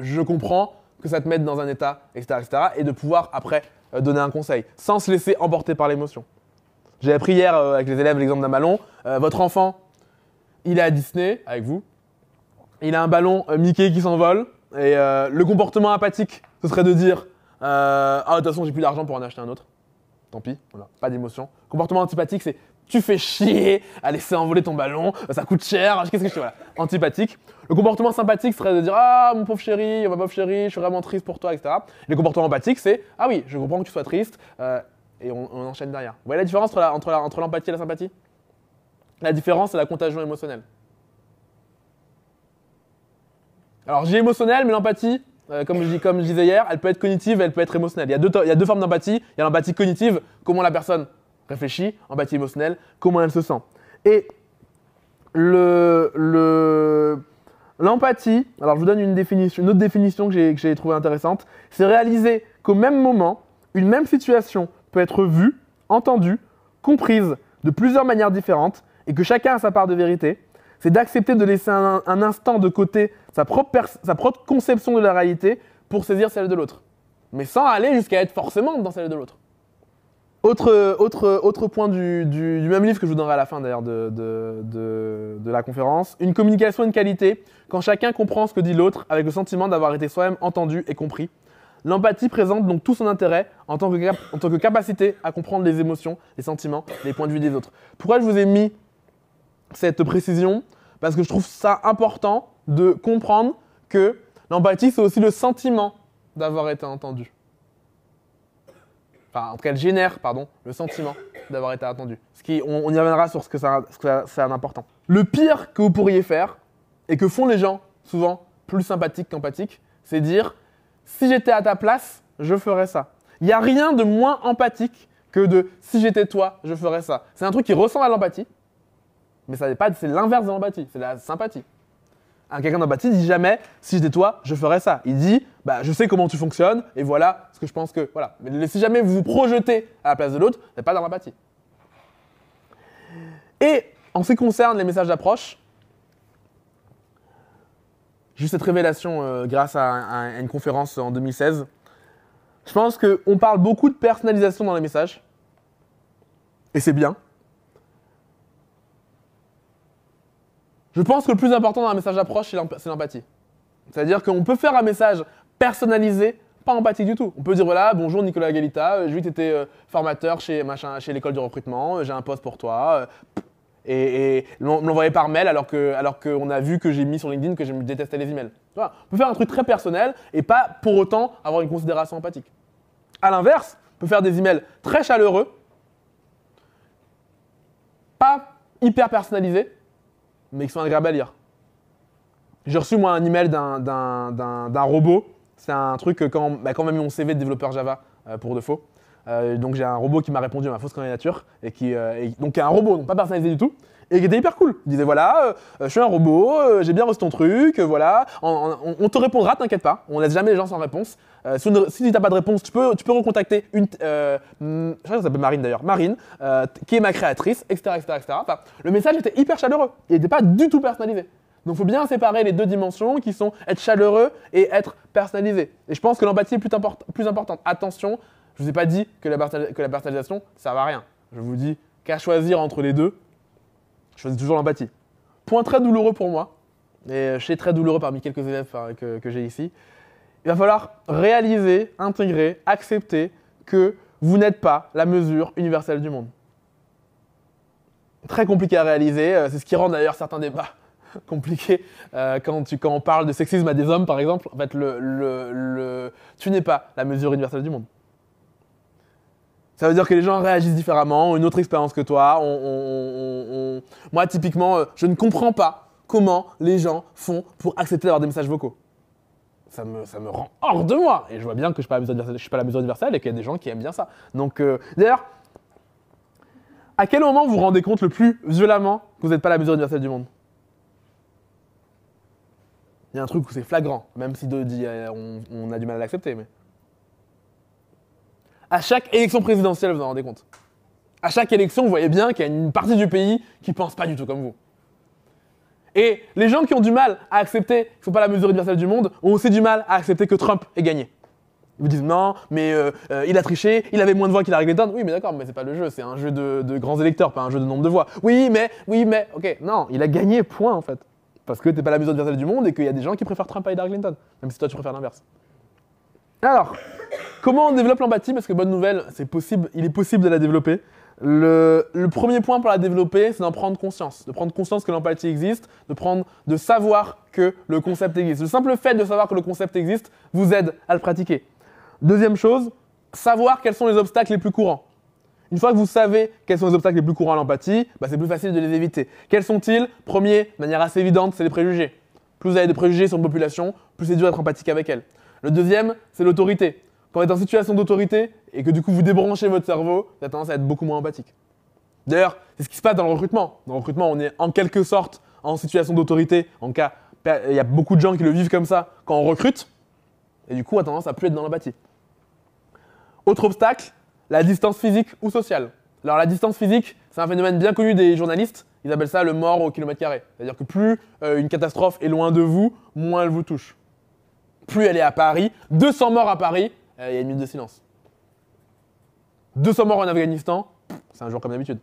je comprends que ça te mette dans un état, etc., etc., et de pouvoir après euh, donner un conseil, sans se laisser emporter par l'émotion. J'ai appris hier avec les élèves l'exemple d'un ballon. Votre enfant, il est à Disney avec vous. Il a un ballon Mickey qui s'envole. Et le comportement apathique, ce serait de dire Ah, de toute façon, j'ai plus d'argent pour en acheter un autre. Tant pis, voilà, pas d'émotion. Comportement antipathique, c'est tu fais chier à laisser envoler ton ballon, ça coûte cher, qu'est-ce que je fais voilà. Antipathique. Le comportement sympathique serait de dire Ah, mon pauvre chéri, ma pauvre chérie, je suis vraiment triste pour toi, etc. Le comportement empathique, c'est Ah oui, je comprends que tu sois triste, euh, et on, enchaîne derrière. Vous voyez la différence entre entre l'empathie et la sympathie? La différence, c'est la contagion émotionnelle. Alors, j'ai émotionnel, mais l'empathie, euh, comme, je, disais hier, elle peut être cognitive et elle peut être émotionnelle. Il y a deux formes d'empathie. Il y a l'empathie cognitive, comment la personne réfléchit, empathie émotionnelle, comment elle se sent. Et le, le- l'empathie, alors je vous donne une, définition, une autre définition que j'ai, trouvée intéressante, c'est réaliser qu'au même moment, une même situation peut être vue, entendue, comprise de plusieurs manières différentes et que chacun a sa part de vérité. C'est d'accepter de laisser un, instant de côté sa propre conception de la réalité pour saisir celle de l'autre. Mais sans aller jusqu'à être forcément dans celle de l'autre. Autre, autre, autre point du, du- même livre que je vous donnerai à la fin d'ailleurs de, de- de- la conférence. Une communication de qualité quand chacun comprend ce que dit l'autre avec le sentiment d'avoir été soi-même entendu et compris. L'empathie présente donc tout son intérêt en tant, que en tant que capacité à comprendre les émotions, les sentiments, les points de vue des autres. Pourquoi je vous ai mis cette précision? Parce que je trouve ça important de comprendre que l'empathie, c'est aussi le sentiment d'avoir été entendu. Enfin, en tout cas, elle génère, pardon, le sentiment d'avoir été attendu. Ce qui, on, y reviendra sur ce que ça, ce que ça, ça a d'important. Le pire que vous pourriez faire, et que font les gens, souvent plus sympathiques qu'empathiques, c'est dire si j'étais à ta place, je ferais ça. Il n'y a rien de moins empathique que de si j'étais toi, je ferais ça. C'est un truc qui ressemble à l'empathie, mais c'est l'inverse de l'empathie, c'est la sympathie. Un quelqu'un d'empathie dit jamais si j'étais toi, je ferais ça. Il dit bah je sais comment tu fonctionnes et voilà ce que je pense que voilà. Mais si jamais vous vous projetez à la place de l'autre, n'êtes pas dans l'empathie. Et en ce qui concerne les messages d'approche, j'ai eu cette révélation euh, grâce à, à une conférence en 2016. Je pense qu'on parle beaucoup de personnalisation dans les messages. Et c'est bien. Je pense que le plus important dans un message d'approche, c'est l'empathie. C'est-à-dire qu'on peut faire un message personnalisé, pas empathique du tout. On peut dire voilà, bonjour Nicolas Galita, euh, j'ai vu que tu étais formateur chez, l'école du recrutement, euh, j'ai un poste pour toi. euh, et, et l'envoyer par mail alors que alors qu'on a vu que j'ai mis sur LinkedIn que je détestais les emails. On peut faire un truc très personnel et pas pour autant avoir une considération empathique. À l'inverse, on peut faire des emails très chaleureux, pas hyper personnalisés, mais qui sont agréables à lire. J'ai reçu moi un email d'un robot. C'est un truc que quand, bah, quand mis mon CV de développeur Java euh, pour de faux. Euh, donc j'ai un robot qui m'a répondu à ma fausse candidature et qui euh, donc un robot, pas personnalisé du tout, et qui était hyper cool. Il disait voilà, je suis un robot, j'ai bien reçu ton truc, voilà, on, te répondra, t'inquiète pas, on laisse jamais les gens sans réponse. Si si t'as pas de réponse, tu peux, tu peux recontacter une, hmm, je crois que ça s'appelle Marine d'ailleurs, Marine, qui est ma créatrice, etc., etc., etc. Le message était hyper chaleureux, il n'était pas du tout personnalisé. Donc il faut bien séparer les deux dimensions qui sont être chaleureux et être personnalisé. Et je pense que l'empathie est plus, import- plus importante. Attention, je ne vous ai pas dit que la, personnalisation, ça ne va à rien. Je vous dis qu'à choisir entre les deux, je choisis toujours l'empathie. Point très douloureux pour moi, et je sais très douloureux parmi quelques élèves que j'ai ici. Il va falloir réaliser, intégrer, accepter que vous n'êtes pas la mesure universelle du monde. Très compliqué à réaliser, euh, c'est ce qui rend d'ailleurs certains débats [laughs] compliqués euh, quand, tu, quand on parle de sexisme à des hommes par exemple. En fait, le, le- le- tu n'es pas la mesure universelle du monde. Ça veut dire que les gens réagissent différemment, ont une autre expérience que toi. Moi, typiquement, euh, je ne comprends pas comment les gens font pour accepter d'avoir des messages vocaux. Ça me, ça me rend hors de moi. Et je vois bien que je ne suis pas la mesure universelle et qu'il y a des gens qui aiment bien ça. Donc, euh, d'ailleurs, À quel moment vous vous rendez compte le plus violemment que vous n'êtes pas la mesure universelle du monde? Il y a un truc où c'est flagrant, même si euh, on, a du mal à l'accepter. Mais... À chaque élection présidentielle, vous vous en rendez compte. À chaque élection, vous voyez bien qu'il y a une partie du pays qui pense pas du tout comme vous. Et les gens qui ont du mal à accepter qu'ils ne sont pas la mesure universelle du monde ont aussi du mal à accepter que Trump ait gagné. Ils vous disent non, mais euh, euh, il a triché, il avait moins de voix qu'il a réglé Oui, mais d'accord, mais c'est pas le jeu, c'est un jeu de, de grands électeurs, pas un jeu de nombre de voix. Oui, mais, oui, mais, ok, non, il a gagné, point en fait. Parce que t'es pas la mesure universelle du monde et qu'il y a des gens qui préfèrent Trump à Hillary Clinton, même si toi tu préfères l'inverse. Alors, comment on développe l'empathie? Parce que bonne nouvelle, c'est possible, il est possible de la développer. Le, premier point pour la développer, c'est d'en prendre conscience, de prendre conscience que l'empathie existe, de de savoir que le concept existe. Le simple fait de savoir que le concept existe vous aide à le pratiquer. Deuxième chose, savoir quels sont les obstacles les plus courants. Une fois que vous savez quels sont les obstacles les plus courants à l'empathie, bah, c'est plus facile de les éviter. Quels sont-ils? Premier, de manière assez évidente, c'est les préjugés. Plus vous avez des préjugés sur une population, plus c'est dur d'être empathique avec elle. Le deuxième, c'est l'autorité. Quand vous êtes en situation d'autorité et que du coup vous débranchez votre cerveau, vous avez tendance à être beaucoup moins empathique. D'ailleurs, c'est ce qui se passe dans le recrutement. Dans le recrutement, on est en quelque sorte en situation d'autorité. En cas, il y a beaucoup de gens qui le vivent comme ça quand on recrute, et du coup, on a tendance à plus être dans l'empathie. Autre obstacle, la distance physique ou sociale. Alors la distance physique, c'est un phénomène bien connu des journalistes. Ils appellent ça le mort au kilomètre carré. C'est-à-dire que plus euh, une catastrophe est loin de vous, moins elle vous touche. Plus elle est à Paris, 200 morts à Paris, euh, il y a une minute de silence. 200 morts en Afghanistan, c'est un jour comme d'habitude.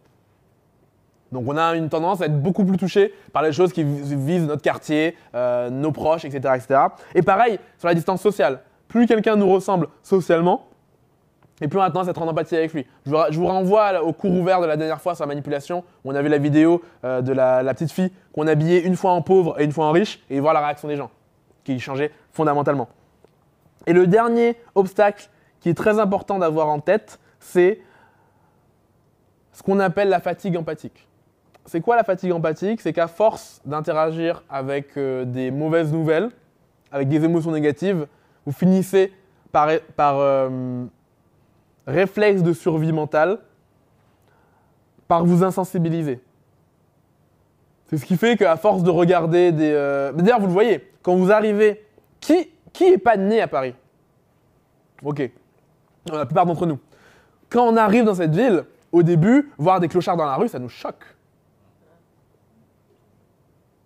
Donc on a une tendance à être beaucoup plus touché par les choses qui vis- visent notre quartier, euh, nos proches, etc., etc. Et pareil sur la distance sociale. Plus quelqu'un nous ressemble socialement, et plus on a tendance à être en empathie avec lui. Je vous, renvoie au cours ouvert de la dernière fois sur la manipulation, où on a vu la vidéo euh, de la, petite fille qu'on habillait une fois en pauvre et une fois en riche, et voir la réaction des gens, qui changeait fondamentalement. Et le dernier obstacle qui est très important d'avoir en tête, c'est ce qu'on appelle la fatigue empathique. C'est quoi la fatigue empathique? C'est qu'à force d'interagir avec euh, des mauvaises nouvelles, avec des émotions négatives, vous finissez par, par euh, réflexe de survie mentale, par vous insensibiliser. C'est ce qui fait qu'à force de regarder des... euh, D'ailleurs, vous le voyez, quand vous arrivez... Qui, qui est pas né à Paris? Ok. La plupart d'entre nous. Quand on arrive dans cette ville, au début, voir des clochards dans la rue, ça nous choque.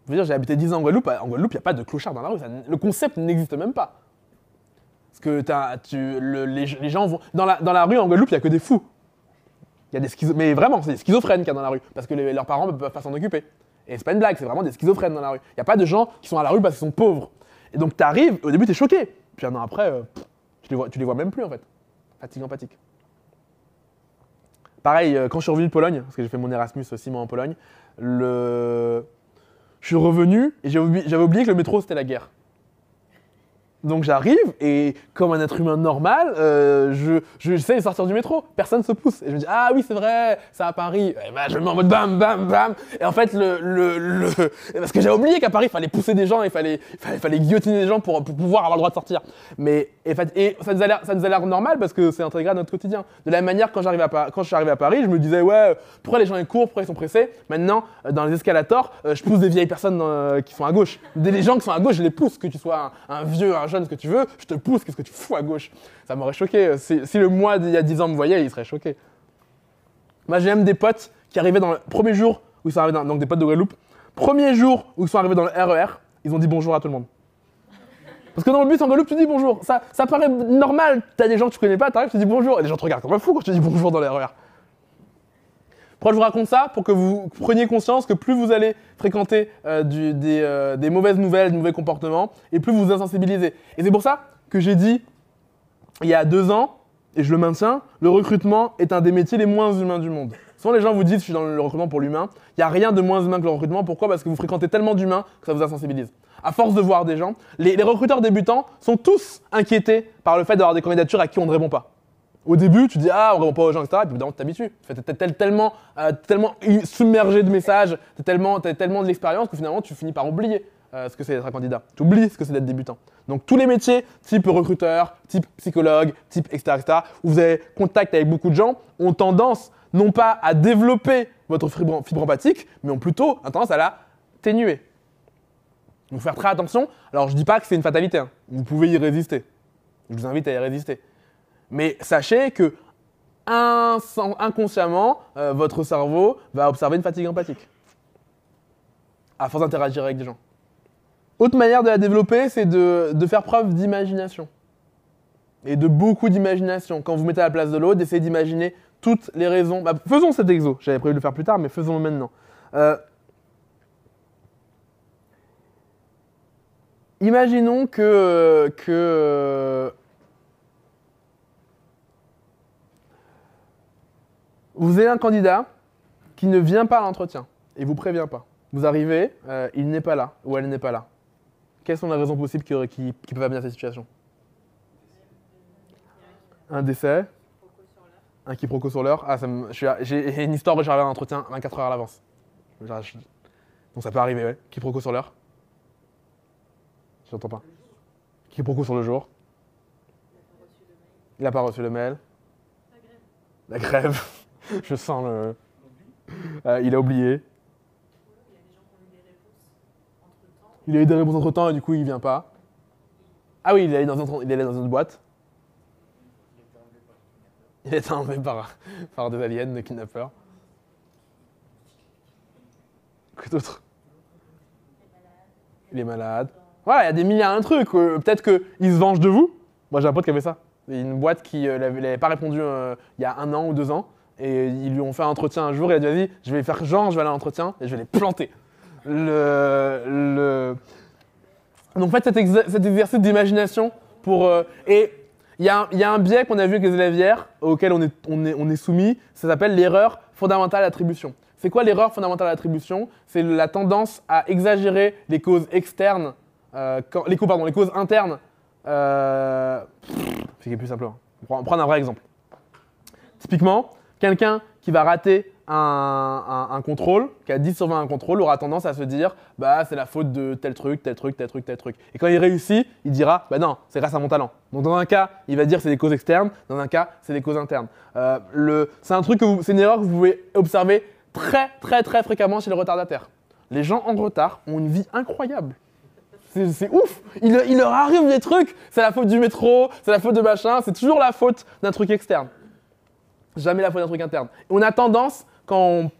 Je veux dire, j'ai habité 10 ans en Guadeloupe. En Guadeloupe, il n'y a pas de clochards dans la rue. le concept n'existe même pas. Que tu- le- les, gens vont. Dans la, dans la rue en Guadeloupe, il n'y a que des fous. Y a des schizo- Mais vraiment, c'est des schizophrènes qu'il y a dans la rue. Parce que leurs parents ne peuvent pas s'en occuper. Et c'est pas une blague, c'est vraiment des schizophrènes dans la rue. Il n'y a pas de gens qui sont à la rue parce qu'ils sont pauvres. Et donc, tu arrives, au début, tu es choqué. Puis un an après, euh, tu, les vois, tu les vois même plus en fait. Fatigue empathique. Pareil, euh, quand je suis revenu de Pologne, parce que j'ai fait mon Erasmus six mois en Pologne, le... je suis revenu et j'avais oublié que le métro c'était la guerre. Donc j'arrive et comme un être humain normal, euh, je, je- j'essaie de sortir du métro. Personne se pousse. Et je me dis, ah oui, c'est vrai, c'est à Paris. Et ben, je me mets en mode bam, bam, bam. Et en fait, le. le, le- [laughs] parce que j'ai oublié qu'à Paris, il fallait pousser des gens, il fallait, il fallait, il fallait guillotiner des gens pour, pour pouvoir avoir le droit de sortir. Mais et, fait- et ça, nous a l'air, normal parce que c'est intégré à notre quotidien. De la même manière, quand, j'arrive à, quand je suis arrivé à Paris, je me disais, ouais, pourquoi les gens ils courent, pourquoi ils sont pressés? Maintenant, euh, dans les escalators, euh, je pousse des vieilles personnes euh, qui sont à gauche. Des les gens qui sont à gauche, je les pousse, que tu sois un, un vieux, un jeune, ce que tu veux, je te pousse, qu'est-ce que tu fous à gauche? Ça m'aurait choqué. Si, le moi d'il y a 10 ans me voyait, il serait choqué. Moi, j'ai même des potes qui arrivaient dans le premier jour où ils sont arrivés dans, donc des potes de premier jour où ils sont arrivés dans le RER, ils ont dit bonjour à tout le monde. Parce que dans le bus en Guadeloupe, tu dis bonjour. Ça, ça paraît normal. T'as des gens que tu connais pas, t'arrives, tu dis bonjour. Et les gens te regardent comme un fou quand tu dis bonjour dans le RER. Pourquoi je vous raconte ça Pour que vous preniez conscience que plus vous allez fréquenter euh, euh, des mauvaises nouvelles, des mauvais comportements, et plus vous vous insensibilisez. Et c'est pour ça que j'ai dit, il y a deux ans, et je le maintiens, le recrutement est un des métiers les moins humains du monde. Souvent les gens vous disent, je suis dans le recrutement pour l'humain, il n'y a rien de moins humain que le recrutement. Pourquoi? Parce que vous fréquentez tellement d'humains que ça vous insensibilise. À force de voir des gens, les, les recruteurs débutants sont tous inquiétés par le fait d'avoir des candidatures à qui on ne répond pas. Au début, tu dis ah, on répond pas aux gens, etc. Et puis tu t'habitues. Tu es tellement, euh, tellement submergé de messages, tu tellement, t'as tellement de l'expérience que finalement, tu finis par oublier euh, ce que c'est d'être un candidat. Tu oublies ce que c'est d'être débutant. Donc tous les métiers, type recruteur, type psychologue, type etc., etc., où vous avez contact avec beaucoup de gens, ont tendance non pas à développer votre fibre, empathique, mais ont plutôt tendance à la ténuer. Donc faire très attention. Alors je dis pas que c'est une fatalité, hein. vous pouvez y résister. Je vous invite à y résister. Mais sachez que inconsciemment, euh, votre cerveau va observer une fatigue empathique. À force d'interagir avec des gens. Autre manière de la développer, c'est de, faire preuve d'imagination. Et de beaucoup d'imagination. Quand vous mettez à la place de l'autre, d'essayer d'imaginer toutes les raisons. Bah, faisons cet exo. J'avais prévu de le faire plus tard, mais faisons-le maintenant. Euh, imaginons que, que vous avez un candidat qui ne vient pas à l'entretien et vous prévient pas. Vous arrivez, euh, il n'est pas là ou elle n'est pas là. Quelles sont les raisons possibles qui, qui, peuvent amener à cette situation? Un décès Un quiproquo sur l'heure Ah, j'ai une histoire où j'arrive à l'entretien 24 heures à l'avance. Donc ça peut arriver, ouais. Quiproquo sur l'heure J'entends pas. Quiproquo sur le jour Il n'a pas reçu le mail. La grève. La grève. [laughs] Je sens le. Euh, il a oublié. Il a eu des réponses entre temps et du coup il vient pas. Ah oui, il est allé dans, il est dans une boîte. Il a été enlevé par, par des aliens, des kidnappeurs. Quoi d'autre? Il est malade. Voilà, il y a des milliards de trucs. Euh, peut-être qu'il se venge de vous. Moi j'ai un pote qui avait ça. Une boîte qui n'avait euh, pas répondu il y a un an ou deux ans. Et ils lui ont fait un entretien un jour, et il a dit je vais faire genre, je vais aller à l'entretien, et je vais les planter. Donc faites cet, exercice d'imagination pour... Euh, et il y, a un biais qu'on a vu avec les élèves hier, auquel on est, soumis, ça s'appelle l'erreur fondamentale d'attribution. C'est quoi l'erreur fondamentale d'attribution? C'est la tendance à exagérer les causes externes, euh, les, causes, pardon, les causes internes. Euh, c'est plus simple. On va prendre un vrai exemple. Typiquement, Quelqu'un qui va rater un, contrôle, qui a 10 sur 20 un contrôle, aura tendance à se dire bah c'est la faute de tel truc, tel truc, tel truc, tel truc. Et quand il réussit, il dira bah non, c'est grâce à mon talent. Donc dans un cas, il va dire c'est des causes externes, dans un cas, c'est des causes internes. Euh, c'est un une erreur que vous pouvez observer très très très fréquemment chez les retardataires. Les gens en retard ont une vie incroyable. C'est ouf il, il leur arrive des trucs, c'est la faute du métro, c'est la faute de machin, c'est toujours la faute d'un truc externe jamais la faute d'un truc interne. on a tendance, quand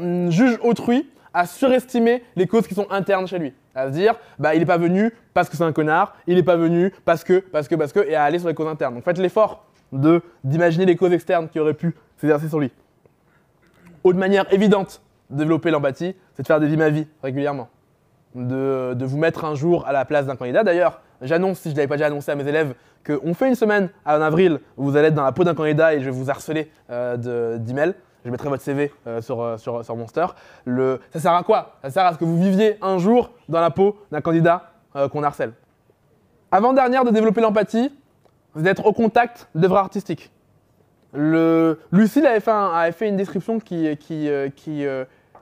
on juge autrui, à surestimer les causes qui sont internes chez lui. À se dire, bah, il n'est pas venu parce que c'est un connard, il n'est pas venu parce que, parce que, parce que, et à aller sur les causes internes. Donc faites l'effort de, d'imaginer les causes externes qui auraient pu s'exercer sur lui. Autre manière évidente de développer l'empathie, c'est de faire des vies ma vie régulièrement. De, vous mettre un jour à la place d'un candidat. D'ailleurs, j'annonce, si je ne l'avais pas déjà annoncé à mes élèves, qu'on fait une semaine en avril où vous allez être dans la peau d'un candidat et je vais vous harceler euh, d'emails. Je mettrai votre CV euh, sur, euh, sur, sur, Monster. Ça sert à quoi? Ça sert à ce que vous viviez un jour dans la peau d'un candidat qu'on harcèle. Avant-dernière de développer l'empathie, c'est d'être au contact d'œuvres artistiques. Le, Lucille avait fait, une description qui, qui, qui,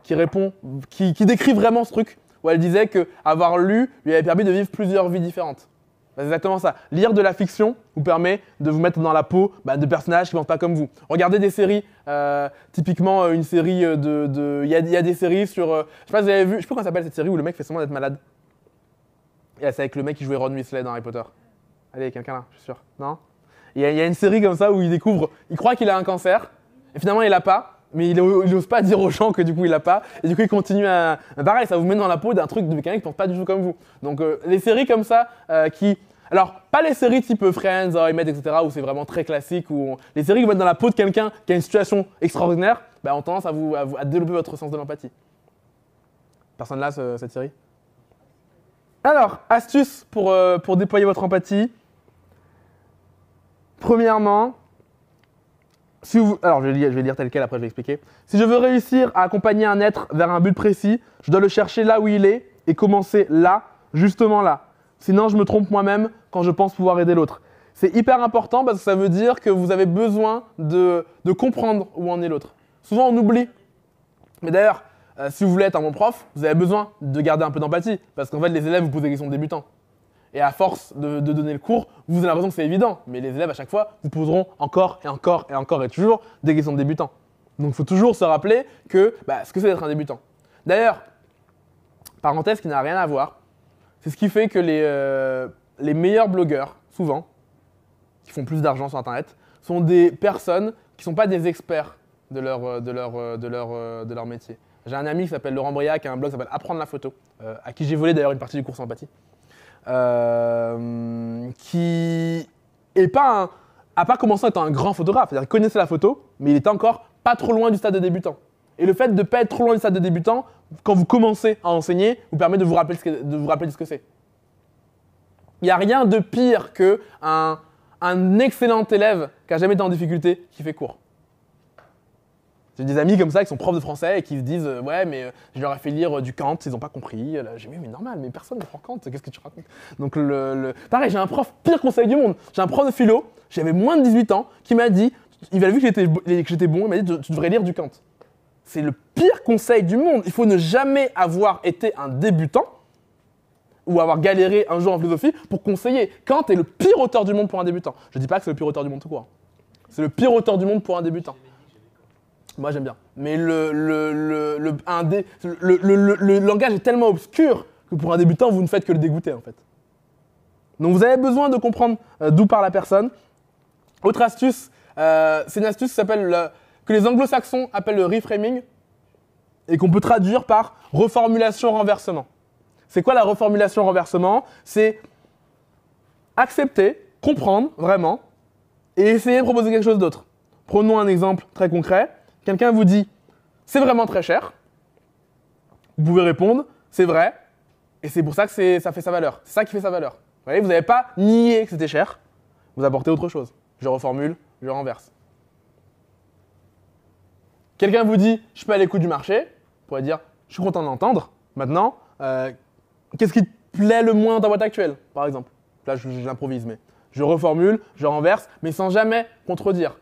qui répond, qui, qui, décrit vraiment ce truc, elle disait qu'avoir lu lui avait permis de vivre plusieurs vies différentes. C'est exactement ça. Lire de la fiction vous permet de vous mettre dans la peau bah, de personnages qui ne pensent pas comme vous. Regardez des séries, euh, typiquement euh, une série de. Il y, a des séries sur. Euh, je sais pas si vous avez vu, je sais pas comment s'appelle cette série où le mec fait semblant d'être malade. Et c'est avec le mec qui jouait Ron Weasley dans Harry Potter. Allez, quelqu'un là, je suis sûr. Non? Il y, a une série comme ça où il découvre, il croit qu'il a un cancer, et finalement il l'a pas mais il n'ose pas dire aux gens que du coup il l'a pas, et du coup il continue à. Pareil, ça vous met dans la peau d'un truc de quelqu'un qui pense pas du tout comme vous. Donc les séries comme ça qui alors, pas les séries type Friends, How I Met, etc., où c'est vraiment très classique, où les séries qui vont être dans la peau de quelqu'un qui a une situation extraordinaire, bah, ont tendance à, vous, à, développer votre sens de l'empathie. Personne là, cette série? Alors, astuce pour, euh, pour déployer votre empathie. Premièrement, si vous, alors je vais, lire, lire tel quel, après je vais expliquer. Si je veux réussir à accompagner un être vers un but précis, je dois le chercher là où il est et commencer là, justement là. Sinon, je me trompe moi-même quand je pense pouvoir aider l'autre. C'est hyper important parce que ça veut dire que vous avez besoin de, comprendre où en est l'autre. Souvent, on oublie. Mais d'ailleurs, euh, si vous voulez être un bon prof, vous avez besoin de garder un peu d'empathie. Parce qu'en fait, les élèves vous posent des questions de débutants. Et à force de, donner le cours, vous avez l'impression que c'est évident. Mais les élèves, à chaque fois, vous poseront encore et encore et encore et toujours des questions de débutants. Donc il faut toujours se rappeler que bah, ce que c'est d'être un débutant. D'ailleurs, parenthèse qui n'a rien à voir, c'est ce qui fait que les, euh, meilleurs blogueurs, souvent, qui font plus d'argent sur Internet, sont des personnes qui ne sont pas des experts de leur, euh, euh, de leur, métier. J'ai un ami qui s'appelle Laurent Briac, qui a un blog qui s'appelle Apprendre la photo, à qui j'ai volé d'ailleurs une partie du cours Empathie, euh, qui est pas un- a pas commencé en étant un grand photographe, c'est-à-dire connaissait la photo, mais il était encore pas trop loin du stade de débutant. Et le fait de ne pas être trop loin du stade de débutant, quand vous commencez à enseigner, vous permet de vous rappeler ce que, de vous rappeler ce que c'est. Il n'y a rien de pire que un, excellent élève qui n'a jamais été en difficulté qui fait cours. J'ai des amis comme ça qui sont profs de français et qui se disent euh, Ouais, mais euh, je leur ai fait lire euh, du Kant, ils n'ont pas compris. J'ai dit mais normal, mais personne ne prend Kant, qu'est-ce que tu racontes? Donc, le, le- pareil, j'ai un prof, pire conseil du monde. J'ai un prof de philo, j'avais moins de 18 ans, qui m'a dit Il a vu que j'étais bon, il m'a dit Tu devrais lire du Kant. C'est le pire conseil du monde. Il faut ne jamais avoir été un débutant ou avoir galéré un jour en philosophie pour conseiller. Kant est le pire auteur du monde pour un débutant. Je dis pas que c'est le pire auteur du monde tout court. C'est le pire auteur du monde pour un débutant. Moi j'aime bien. Mais le, le, le, le- langage est tellement obscur que pour un débutant, vous ne faites que le dégoûter en fait. Donc vous avez besoin de comprendre euh, d'où part la personne. Autre astuce, euh, c'est une astuce qui s'appelle le- que les anglo-saxons appellent le reframing et qu'on peut traduire par reformulation renversement. C'est quoi la reformulation renversement? C'est accepter, comprendre vraiment et essayer de proposer quelque chose d'autre. Prenons un exemple très concret. Quelqu'un vous dit c'est vraiment très cher. Vous pouvez répondre c'est vrai et c'est pour ça que ça fait sa valeur. C'est ça qui fait sa valeur. Vous vous n'avez pas nié que c'était cher, vous apportez autre chose. Je reformule, je renverse. Quelqu'un vous dit je suis pas à l'écoute du marché, vous pourrez dire je suis content de l'entendre. Maintenant, euh, qu'est-ce qui te plaît le moins dans ta boîte actuelle, par exemple? Là, j'improvise, mais je reformule, je renverse, mais sans jamais contredire.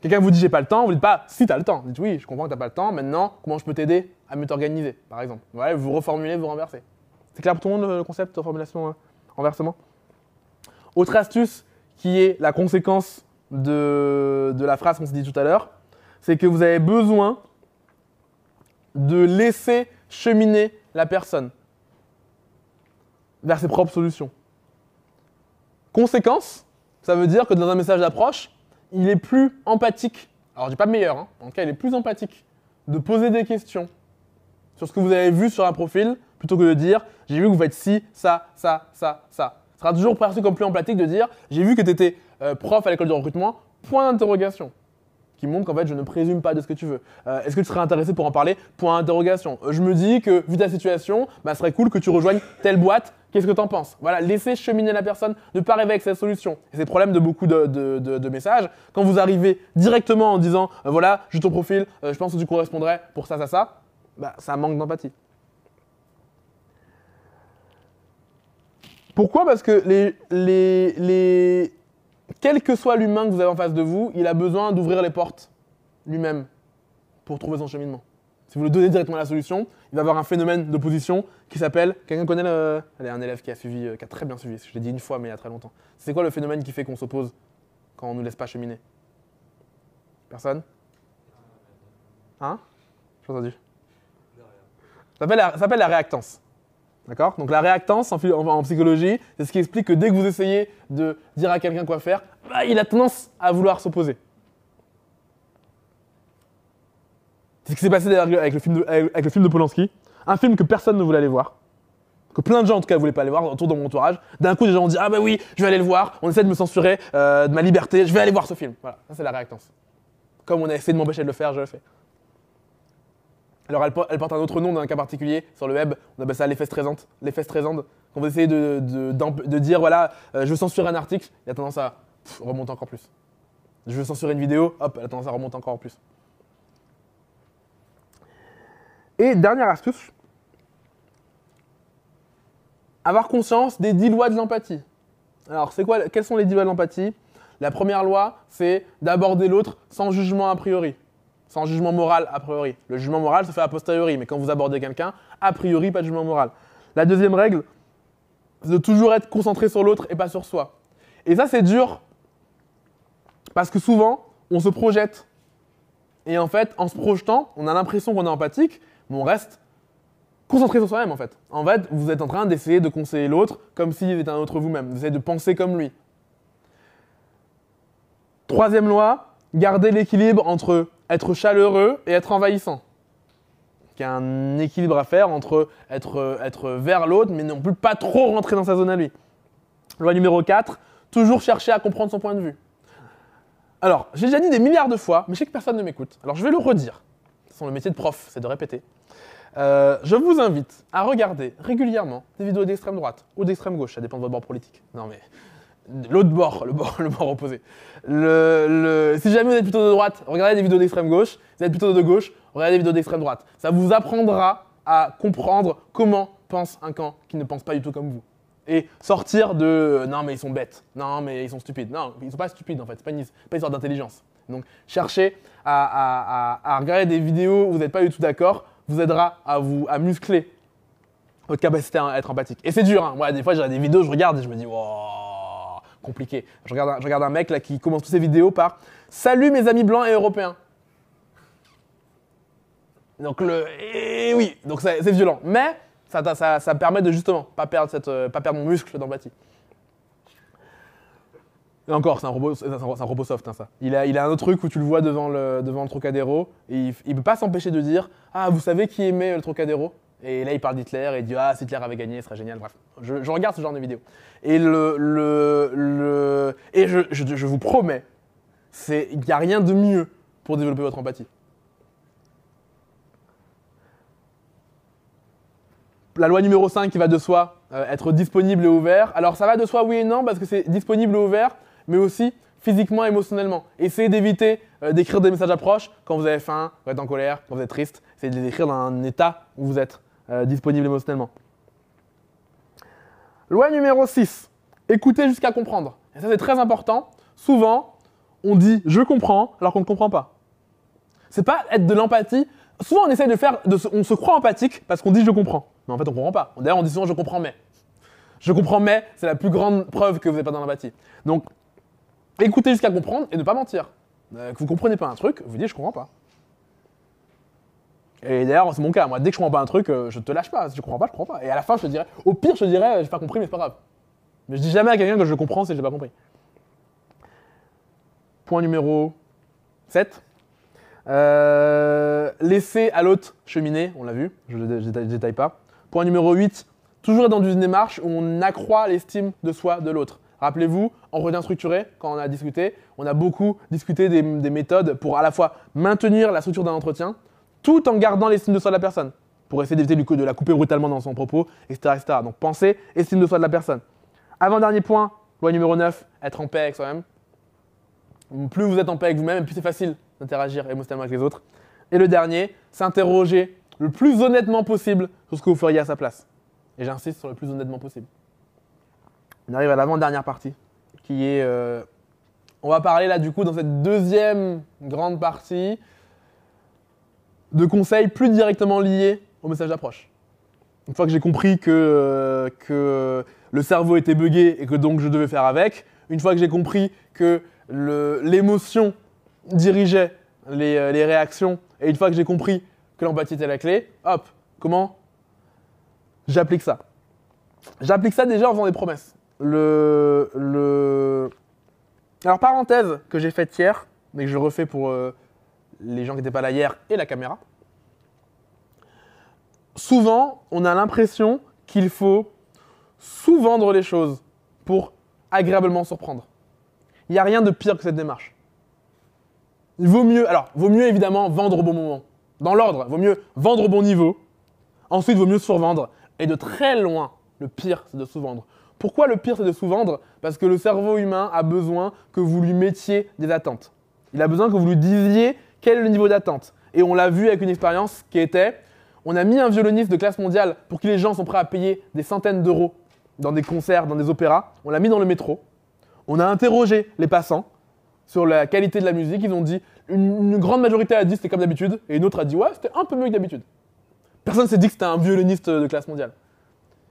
Quelqu'un vous dit j'ai pas le temps, vous dites pas si t'as le temps. Vous dites oui, je comprends que t'as pas le temps. Maintenant, comment je peux t'aider à mieux t'organiser, par exemple? Vous reformulez, vous renversez. C'est clair pour tout le monde le concept de reformulation, euh, renversement? Autre astuce qui est la conséquence de, de la phrase qu'on s'est dit tout à l'heure, c'est que vous avez besoin de laisser cheminer la personne vers ses propres solutions. Conséquence, ça veut dire que dans un message d'approche, il est plus empathique. Alors, je dis pas meilleur, hein. en tout cas, il est plus empathique de poser des questions sur ce que vous avez vu sur un profil plutôt que de dire j'ai vu que vous faites ci, ça, ça, ça, ça. Ce sera toujours perçu comme plus empathique de dire j'ai vu que tu étais prof à l'école de recrutement, point d'interrogation. Qui montre qu'en fait je ne présume pas de ce que tu veux. Euh, Est-ce que tu serais intéressé pour en parler? Point d'interrogation. Euh, je me dis que vu ta situation, bah, ce serait cool que tu rejoignes telle boîte. Qu'est-ce que tu en penses? Voilà, laissez cheminer la personne, ne pas arriver avec sa solution. C'est le problème de beaucoup de, messages. Quand vous arrivez directement en disant euh, voilà, j'ai ton profil, je pense que tu correspondrais pour ça, ça, ça, bah, ça manque d'empathie. Pourquoi? Parce que les, les, les- quel que soit l'humain que vous avez en face de vous, il a besoin d'ouvrir les portes lui-même pour trouver son cheminement. Si vous le donnez directement la solution, il va avoir un phénomène d'opposition qui s'appelle. Quelqu'un connaît le. Allez, un élève qui a suivi, euh, qui a très bien suivi. Je l'ai dit une fois, mais il y a très longtemps. C'est quoi le phénomène qui fait qu'on s'oppose quand on ne nous laisse pas cheminer? Personne? Hein? Pas entendu. Ça ça s'appelle la réactance. D'accord Donc la réactance en, en- psychologie, c'est ce qui explique que dès que vous essayez de dire à quelqu'un quoi faire, bah, il a tendance à vouloir s'opposer. C'est ce qui s'est passé avec le, film de, avec avec le film de Polanski. Un film que personne ne voulait aller voir. Que plein de gens en tout cas ne voulaient pas aller voir autour de mon entourage. D'un coup, des gens ont dit Ah bah oui, je vais aller le voir. On essaie de me censurer euh, de ma liberté. Je vais aller voir ce film. Voilà, ça c'est la réactance. Comme on a essayé de m'empêcher de le faire, je le fais. Alors elle, por- elle porte un autre nom dans un cas particulier sur le web, on appelle ça l'effet stressant. L'effet stressant, quand vous essayez de, de- dire voilà, euh, je veux censurer un article, il a tendance à pff, remonter encore plus. Je veux censurer une vidéo, hop, elle a tendance à remonter encore plus. Et dernière astuce, avoir conscience des 10 lois de l'empathie. Alors, c'est quoi, quelles sont les 10 lois de l'empathie? La première loi, c'est d'aborder l'autre sans jugement a priori, sans jugement moral a priori. Le jugement moral se fait a posteriori, mais quand vous abordez quelqu'un, a priori, pas de jugement moral. La deuxième règle, c'est de toujours être concentré sur l'autre et pas sur soi. Et ça, c'est dur parce que souvent, on se projette. Et en fait, en se projetant, on a l'impression qu'on est empathique, mais on reste concentré sur soi-même en fait. En fait, vous êtes en train d'essayer de conseiller l'autre comme s'il était un autre vous-même. Vous essayez de penser comme lui. Troisième loi, garder l'équilibre entre être chaleureux et être envahissant. Il y a un équilibre à faire entre être, être vers l'autre, mais non plus pas trop rentrer dans sa zone à lui. Loi numéro 4, toujours chercher à comprendre son point de vue. Alors, j'ai déjà dit des milliards de fois, mais je sais que personne ne m'écoute. Alors je vais le redire. C'est le métier de prof, c'est de répéter. Euh, je vous invite à regarder régulièrement des vidéos d'extrême droite ou d'extrême gauche, ça dépend de votre bord politique. Non mais l'autre bord, le bord, [laughs] le bord opposé. Le, si jamais vous êtes plutôt de droite, regardez des vidéos d'extrême gauche. Si vous êtes plutôt de gauche, regardez des vidéos d'extrême droite. Ça vous apprendra à comprendre comment pense un camp qui ne pense pas du tout comme vous. Et sortir de non mais ils sont bêtes, non mais ils sont stupides. Non, ils sont pas stupides en fait, c'est pas pas une sorte d'intelligence. Donc cherchez à, à, regarder des vidéos où vous n'êtes pas du tout d'accord, vous aidera à vous à muscler votre capacité à être empathique. Et c'est dur, hein. Moi, des fois, j'ai des vidéos, je regarde et je me dis, wow, Je regarde, un, mec là qui commence toutes ses vidéos par Salut mes amis blancs et européens. Donc, le. Et oui, donc c'est violent. Mais ça, permet de justement pas perdre, euh, pas perdre mon muscle d'empathie. Et encore, c'est un robot, soft, hein. Il a, un autre truc où tu le vois devant le Trocadéro et il, ne peut pas s'empêcher de dire Ah, vous savez qui aimait le Trocadéro? Et là, il parle d'Hitler et il dit Ah, si Hitler avait gagné, ce serait génial. Bref, je, regarde ce genre de vidéos. Et le, le, et je, je, vous promets, il n'y a rien de mieux pour développer votre empathie. La loi numéro 5 qui va de soi, euh, être disponible et ouvert. Alors ça va de soi oui et non parce que c'est disponible et ouvert, mais aussi physiquement, émotionnellement. Essayez d'éviter euh, d'écrire des messages approches quand vous avez faim, quand vous êtes en colère, quand vous êtes triste. Essayez de les écrire dans un état où vous êtes euh, disponible émotionnellement. Loi numéro 6. Écoutez jusqu'à comprendre. Et ça, c'est très important. Souvent, on dit je comprends alors qu'on ne comprend pas. C'est pas être de l'empathie. Souvent, on essaie de faire. on se croit empathique parce qu'on dit je comprends. Mais en fait, on comprend pas. D'ailleurs, on dit souvent je comprends mais. Je comprends mais, c'est la plus grande preuve que vous n'êtes pas dans l'empathie. Donc, Écoutez jusqu'à comprendre et ne pas mentir. Euh, que vous comprenez pas un truc, vous dites je comprends pas. Et d'ailleurs, c'est mon cas. Moi, dès que je comprends pas un truc, euh, je te lâche pas. Si je comprends pas, je comprends pas. Et à la fin, je te dirais, au pire, je te dirais, j'ai pas compris, mais c'est pas grave. Mais je dis jamais à quelqu'un que je comprends si j'ai pas compris. Point numéro 7. Euh, laisser à l'autre cheminer, on l'a vu, je ne détaille pas. Point numéro 8. Toujours dans une démarche où on accroît l'estime de soi de l'autre. Rappelez-vous, en retien structuré, quand on a discuté, on a beaucoup discuté des, méthodes pour à la fois maintenir la structure d'un entretien, tout en gardant l'estime de soi de la personne, pour essayer d'éviter de la couper brutalement dans son propos, etc. etc. Donc pensez, estime de soi de la personne. Avant-dernier point, loi numéro 9, être en paix avec soi-même. Plus vous êtes en paix avec vous-même, plus c'est facile d'interagir émotionnellement avec les autres. Et le dernier, s'interroger le plus honnêtement possible sur ce que vous feriez à sa place. Et j'insiste sur le plus honnêtement possible. On arrive à l'avant-dernière partie, qui est... Euh, on va parler là du coup dans cette deuxième grande partie de conseils plus directement liés au message d'approche. Une fois que j'ai compris que, euh, que le cerveau était buggé et que donc je devais faire avec, une fois que j'ai compris que l'émotion dirigeait les, euh, les, réactions, et une fois que j'ai compris que l'empathie était la clé, hop, comment j'applique ça J'applique ça déjà en faisant des promesses le, le... Alors, parenthèse que j'ai faite hier, mais que je refais pour euh, les gens qui n'étaient pas là hier et la caméra. Souvent, on a l'impression qu'il faut sous-vendre les choses pour agréablement surprendre. Il n'y a rien de pire que cette démarche. Il vaut mieux, alors, vaut mieux évidemment vendre au bon moment. Dans l'ordre, vaut mieux vendre au bon niveau. Ensuite, vaut mieux survendre. Et de très loin, le pire, c'est de sous-vendre. Pourquoi le pire c'est de sous-vendre? Parce que le cerveau humain a besoin que vous lui mettiez des attentes. Il a besoin que vous lui disiez quel est le niveau d'attente? Et on l'a vu avec une expérience qui était, on a mis un violoniste de classe mondiale pour qui les gens sont prêts à payer des centaines d'euros dans des concerts, dans des opéras. On l'a mis dans le métro. On a interrogé les passants sur la qualité de la musique. Ils ont dit, une, grande majorité a dit c'était comme d'habitude, et une autre a dit ouais, c'était un peu mieux que d'habitude. Personne s'est dit que c'était un violoniste de classe mondiale.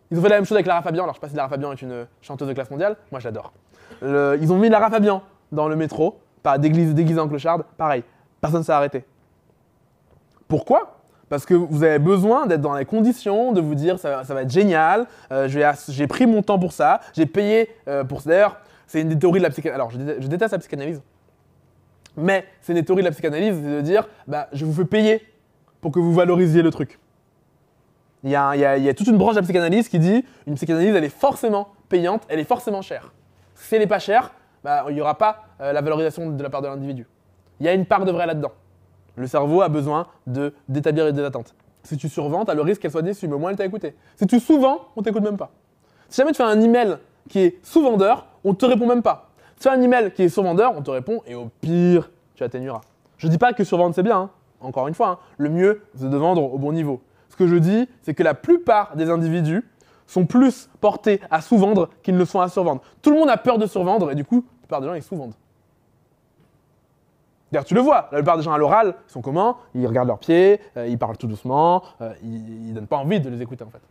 Ils ont fait la même chose avec Lara Fabian. Alors, je sais pas si Lara Fabian est une chanteuse de classe mondiale. Moi, j'adore. ils ont mis Lara Fabian dans le métro par déguisé, déguisé en clochard, pareil, personne ne s'est arrêté. Pourquoi? Parce que vous avez besoin d'être dans les conditions, de vous dire ça, va- être génial, euh, j'ai pris mon temps pour ça, j'ai payé euh, pour ça. D'ailleurs, c'est une des théories de la psychanalyse. Alors, je déteste, la psychanalyse, mais c'est une des théories de la psychanalyse, de dire bah, je vous fais payer pour que vous valorisiez le truc. Il y a toute une branche de la psychanalyse qui dit une psychanalyse, elle est forcément payante, elle est forcément chère. Si elle n'est pas chère, bah, il n'y aura pas euh, la valorisation de la part de l'individu. Il y a une part de vrai là-dedans. Le cerveau a besoin d'établir des attentes. Si tu survends, tu as le risque qu'elle soit déçue, mais au moins elle t'a écouté. Si tu sous-vends, on t'écoute même pas. Si jamais tu fais un email qui est sous-vendeur, on te répond même pas. Si tu fais un email qui est sous-vendeur, on te répond et au pire, tu atténueras. Je dis pas que survendre c'est bien, hein. encore une fois, hein. le mieux c'est de vendre au bon niveau. Ce que je dis, c'est que la plupart des individus sont plus portés à sous-vendre qu'ils ne le sont à survendre. Tout le monde a peur de survendre et du coup, la plupart des gens ils sous-vendent. D'ailleurs, tu le vois, la plupart des gens à l'oral, ils sont comment Ils regardent leurs pieds, euh, ils parlent tout doucement, euh, ils, ils donnent pas envie de les écouter en fait.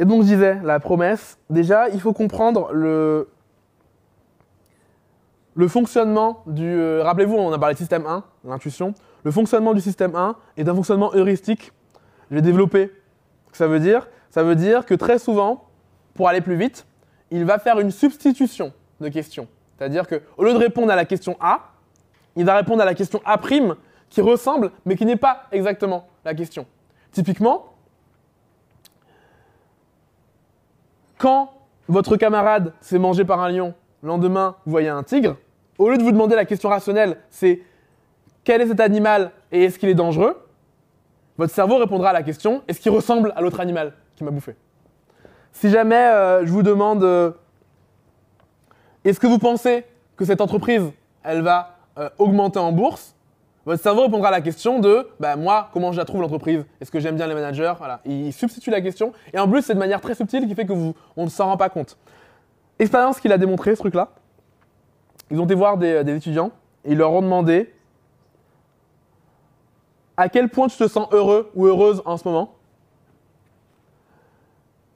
Et donc je disais, la promesse, déjà, il faut comprendre le, le fonctionnement du... euh, Rappelez-vous, on a parlé de système 1, l'intuition. Le fonctionnement du système 1 est un fonctionnement heuristique. Je vais développer ça veut dire. Ça veut dire que très souvent, pour aller plus vite, il va faire une substitution de questions. C'est-à-dire qu'au lieu de répondre à la question A, il va répondre à la question A' qui ressemble, mais qui n'est pas exactement la question. Typiquement, quand votre camarade s'est mangé par un lion, le lendemain, vous voyez un tigre, au lieu de vous demander la question rationnelle, c'est quel est cet animal et est-ce qu'il est dangereux? Votre cerveau répondra à la question est-ce qu'il ressemble à l'autre animal qui m'a bouffé? Si jamais euh, je vous demande euh, est-ce que vous pensez que cette entreprise, elle va euh, augmenter en bourse votre cerveau répondra à la question de bah, moi, comment je la trouve l'entreprise? Est-ce que j'aime bien les managers? Voilà. Il substitue la question. Et en plus, c'est de manière très subtile qui fait que vous, on ne s'en rend pas compte. Expérience qu'il a démontré, ce truc-là. Ils ont été voir des, des étudiants et ils leur ont demandé à quel point tu te sens heureux ou heureuse en ce moment?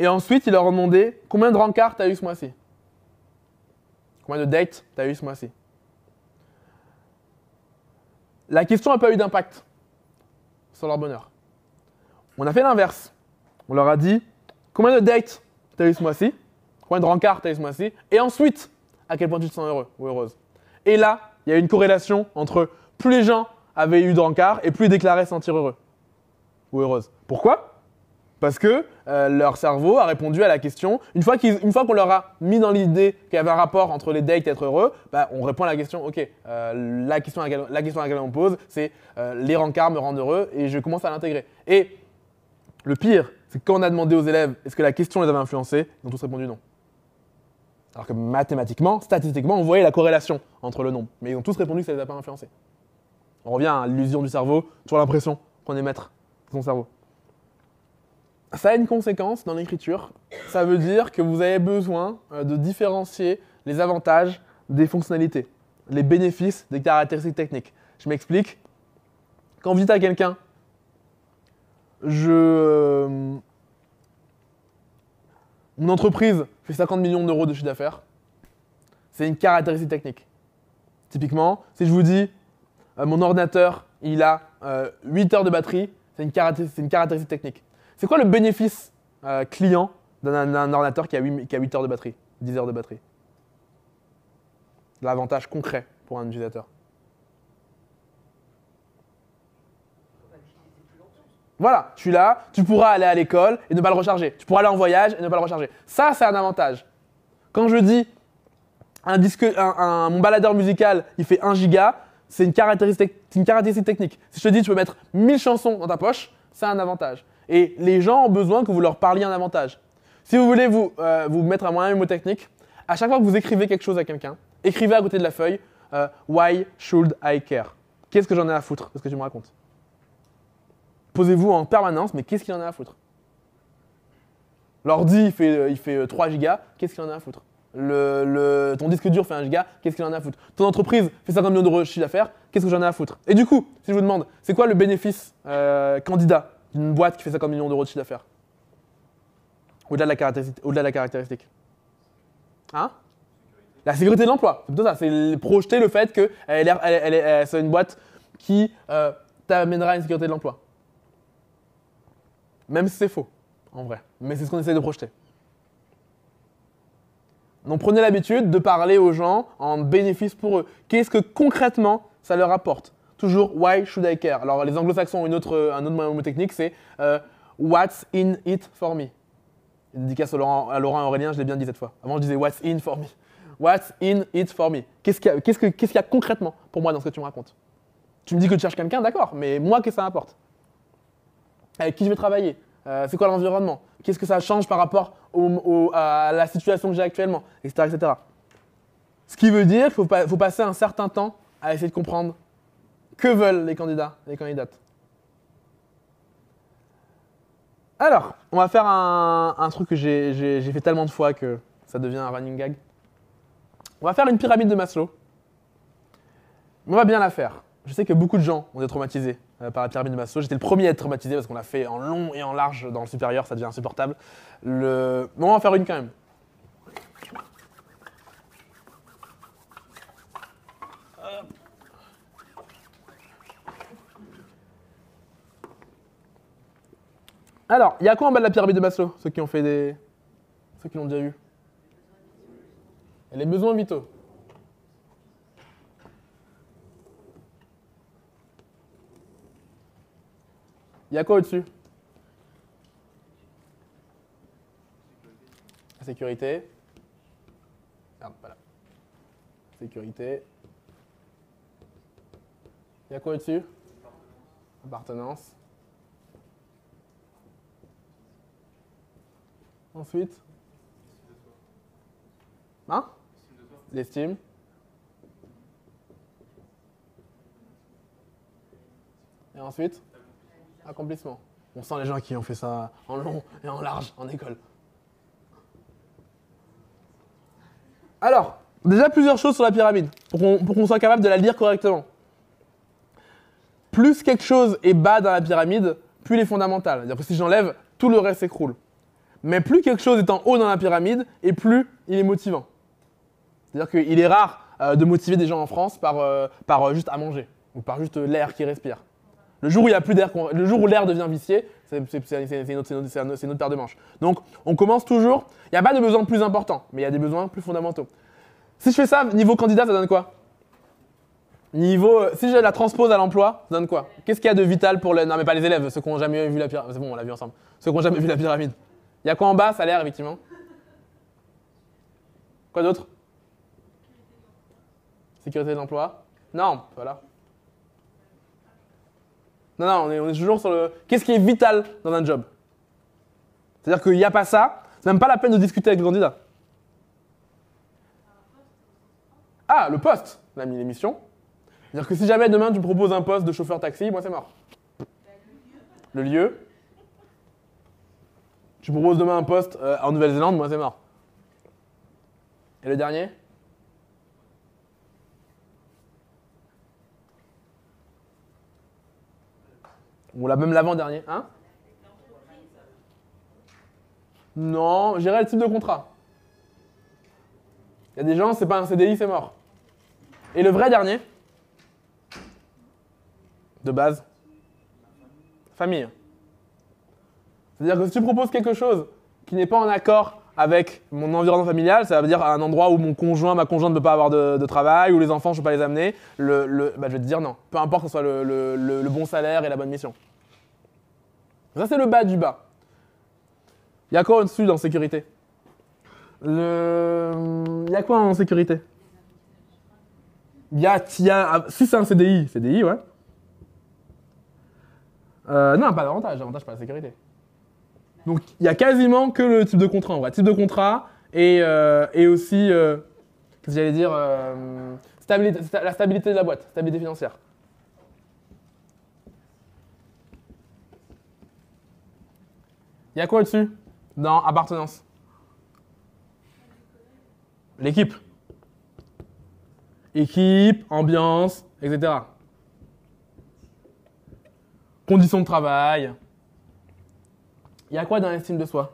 Et ensuite, ils leur ont demandé combien de rencarts tu as eu ce mois-ci? Combien de dates tu as eu ce mois-ci? La question n'a pas eu d'impact sur leur bonheur. On a fait l'inverse. On leur a dit combien de dates tu as eu ce mois-ci, combien de rencarts tu as eu ce mois-ci, et ensuite à quel point tu te sens heureux ou heureuse? Et là, il y a une corrélation entre plus les gens avaient eu de rencarts et plus ils déclaraient se sentir heureux ou heureuse. Pourquoi? Parce que euh, leur cerveau a répondu à la question. Une fois qu'on leur a mis dans l'idée qu'il y avait un rapport entre les dates et être heureux, bah, on répond à la question. Ok, euh, la, question à laquelle, la question à laquelle on pose, c'est euh, les rencarts me rendent heureux et je commence à l'intégrer. Et le pire, c'est quand on a demandé aux élèves est-ce que la question les avait influencés, ils ont tous répondu non. Alors que mathématiquement, statistiquement, on voyait la corrélation entre le nombre. Mais ils ont tous répondu que ça ne les a pas influencés. On revient à l'illusion du cerveau, toujours l'impression qu'on est maître de son cerveau. Ça a une conséquence dans l'écriture. Ça veut dire que vous avez besoin euh, de différencier les avantages des fonctionnalités, les bénéfices des caractéristiques techniques. Je m'explique. Quand vous dites à quelqu'un, je, euh, mon entreprise fait 50 millions d'euros de chiffre d'affaires, c'est une caractéristique technique. Typiquement, si je vous dis, euh, mon ordinateur, il a euh, 8 heures de batterie, c'est une, une caractéristique technique. C'est quoi le bénéfice euh, client d'un ordinateur qui a, 8, qui a 8 heures de batterie, 10 heures de batterie? L'avantage concret pour un utilisateur. Voilà, tu l'as, tu pourras aller à l'école et ne pas le recharger. Tu pourras aller en voyage et ne pas le recharger. Ça, c'est un avantage. Quand je dis un disque, un- mon baladeur musical, il fait 1 giga, c'est une, une caractéristique technique. Si je te dis tu peux mettre 1000 chansons dans ta poche, c'est un avantage. Et les gens ont besoin que vous leur parliez un avantage. Si vous voulez vous, euh, vous mettre à moyen mnémotechnique, à chaque fois que vous écrivez quelque chose à quelqu'un, écrivez à côté de la feuille euh, Why should I care? Qu'est-ce que j'en ai à foutre? De ce que tu me racontes Posez-vous en permanence, mais qu'est-ce qu'il en a à foutre? L'ordi, il fait, euh, il fait euh, 3 gigas, qu'est-ce qu'il en a à foutre? Le, le- ton disque dur fait 1 giga, qu'est-ce qu'il en a à foutre? Ton entreprise fait 50 millions d'euros de chiffre d'affaires, qu'est-ce que j'en ai à foutre? Et du coup, si je vous demande, c'est quoi le bénéfice candidat? D'une boîte qui fait 50 millions d'euros de chiffre d'affaires Au-delà de, la caractéristique- au-delà de la caractéristique. Hein? La sécurité de l'emploi, c'est plutôt ça, c'est projeter le fait que c'est une boîte qui euh, t'amènera à une sécurité de l'emploi. Même si c'est faux, en vrai. Mais c'est ce qu'on essaie de projeter. Donc prenez l'habitude de parler aux gens en bénéfice pour eux. Qu'est-ce que concrètement ça leur apporte? Toujours why should I care? Alors les anglo-saxons ont une autre, un autre mot technique, c'est euh, what's in it for me? Une dédicace à Laurent, à Laurent Aurélien, je l'ai bien dit cette fois. Avant je disais what's in for me? What's in it for me? Qu'est-ce qu'il y, que- qu'est-ce qu'il y a concrètement pour moi dans ce que tu me racontes? Tu me dis que tu cherches quelqu'un, d'accord, mais moi que ça m'apporte Avec qui je vais travailler? Euh, C'est quoi l'environnement? Qu'est-ce que ça change par rapport à la situation que j'ai actuellement? Etc., etc. Ce qui veut dire qu'il faut, faut passer un certain temps à essayer de comprendre que veulent les candidats, les candidates? Alors, on va faire un, truc que j'ai- fait tellement de fois que ça devient un running gag. On va faire une pyramide de Maslow. On va bien la faire. Je sais que beaucoup de gens ont été traumatisés euh, par la pyramide de Maslow. J'étais le premier à être traumatisé parce qu'on l'a fait en long et en large dans le supérieur, ça devient insupportable. Le... On va en faire une quand même. Alors, il y a quoi en bas de la pyramide de Maslow Ceux qui ont fait des. Ceux qui l'ont déjà. Et les besoins vitaux. Il y a quoi au-dessus? La sécurité. Merde, là. Sécurité. Il y a quoi au-dessus? Appartenance. Ensuite Hein? L'estime. Et ensuite? Accomplissement. On sent les gens qui ont fait ça en long et en large en école. Alors, déjà plusieurs choses sur la pyramide, pour qu'on pour qu'on soit capable de la lire correctement. Plus quelque chose est bas dans la pyramide, plus il est fondamental. C'est-à-dire que si j'enlève, tout le reste s'écroule. Mais plus quelque chose est en haut dans la pyramide, et plus il est motivant. C'est-à-dire qu'il est rare euh, de motiver des gens en France par, euh, par euh, juste à manger, ou par juste l'air qu'ils respirent. Le jour où il y a plus d'air, le jour où l'air devient vicié, c'est une, autre- paire de manches. Donc, on commence toujours. Il n'y a pas de besoins plus importants, mais il y a des besoins plus fondamentaux. Si je fais ça niveau candidat, ça donne quoi? Niveau, si je la transpose à l'emploi, ça donne quoi? Qu'est-ce qu'il y a de vital pour les, non mais pas les élèves, ceux qui n'ont jamais vu la pyramide. C'est bon, on l'a vu ensemble. Ceux qui n'ont jamais vu la pyramide. Il y a quoi en bas Salaire, effectivement? Quoi d'autre? Sécurité de l'emploi? Non, voilà. Non, non, on est, on est toujours sur le. Qu'est-ce qui est vital dans un job? C'est-à-dire qu'il n'y a pas ça, c'est même pas la peine de discuter avec le candidat. Ah, le poste On a mis l'émission. C'est-à-dire que si jamais demain tu proposes un poste de chauffeur taxi, moi c'est mort. Le lieu. Tu proposes demain un poste euh, en Nouvelle-Zélande, moi c'est mort. Et le dernier? Ou la même l'avant-dernier, hein? Non, j'irai le type de contrat. Il y a des gens, c'est pas un CDI, c'est mort. Et le vrai dernier? De base? Famille. C'est-à-dire que si tu proposes quelque chose qui n'est pas en accord avec mon environnement familial, ça veut dire un endroit où mon conjoint, ma conjointe ne peut pas avoir de, travail, où les enfants, je ne peux pas les amener, le, bah, je vais te dire non. Peu importe que ce soit le, bon salaire et la bonne mission. Ça, c'est le bas du bas. Il y a quoi au-dessus dans sécurité? Il y a quoi en sécurité? Il y a, a- Si c'est un CDI, CDI, ouais. Euh, non, pas d'avantage, avantage pas la sécurité. Donc il y a quasiment que le type de contrat en vrai. Type de contrat et, euh, et aussi, euh, qu'est-ce que j'allais dire euh, La stabilité de la boîte, stabilité financière. Il y a quoi au-dessus? Dans appartenance L'équipe. Équipe, ambiance, etc. Conditions de travail. Il y a quoi dans l'estime de soi?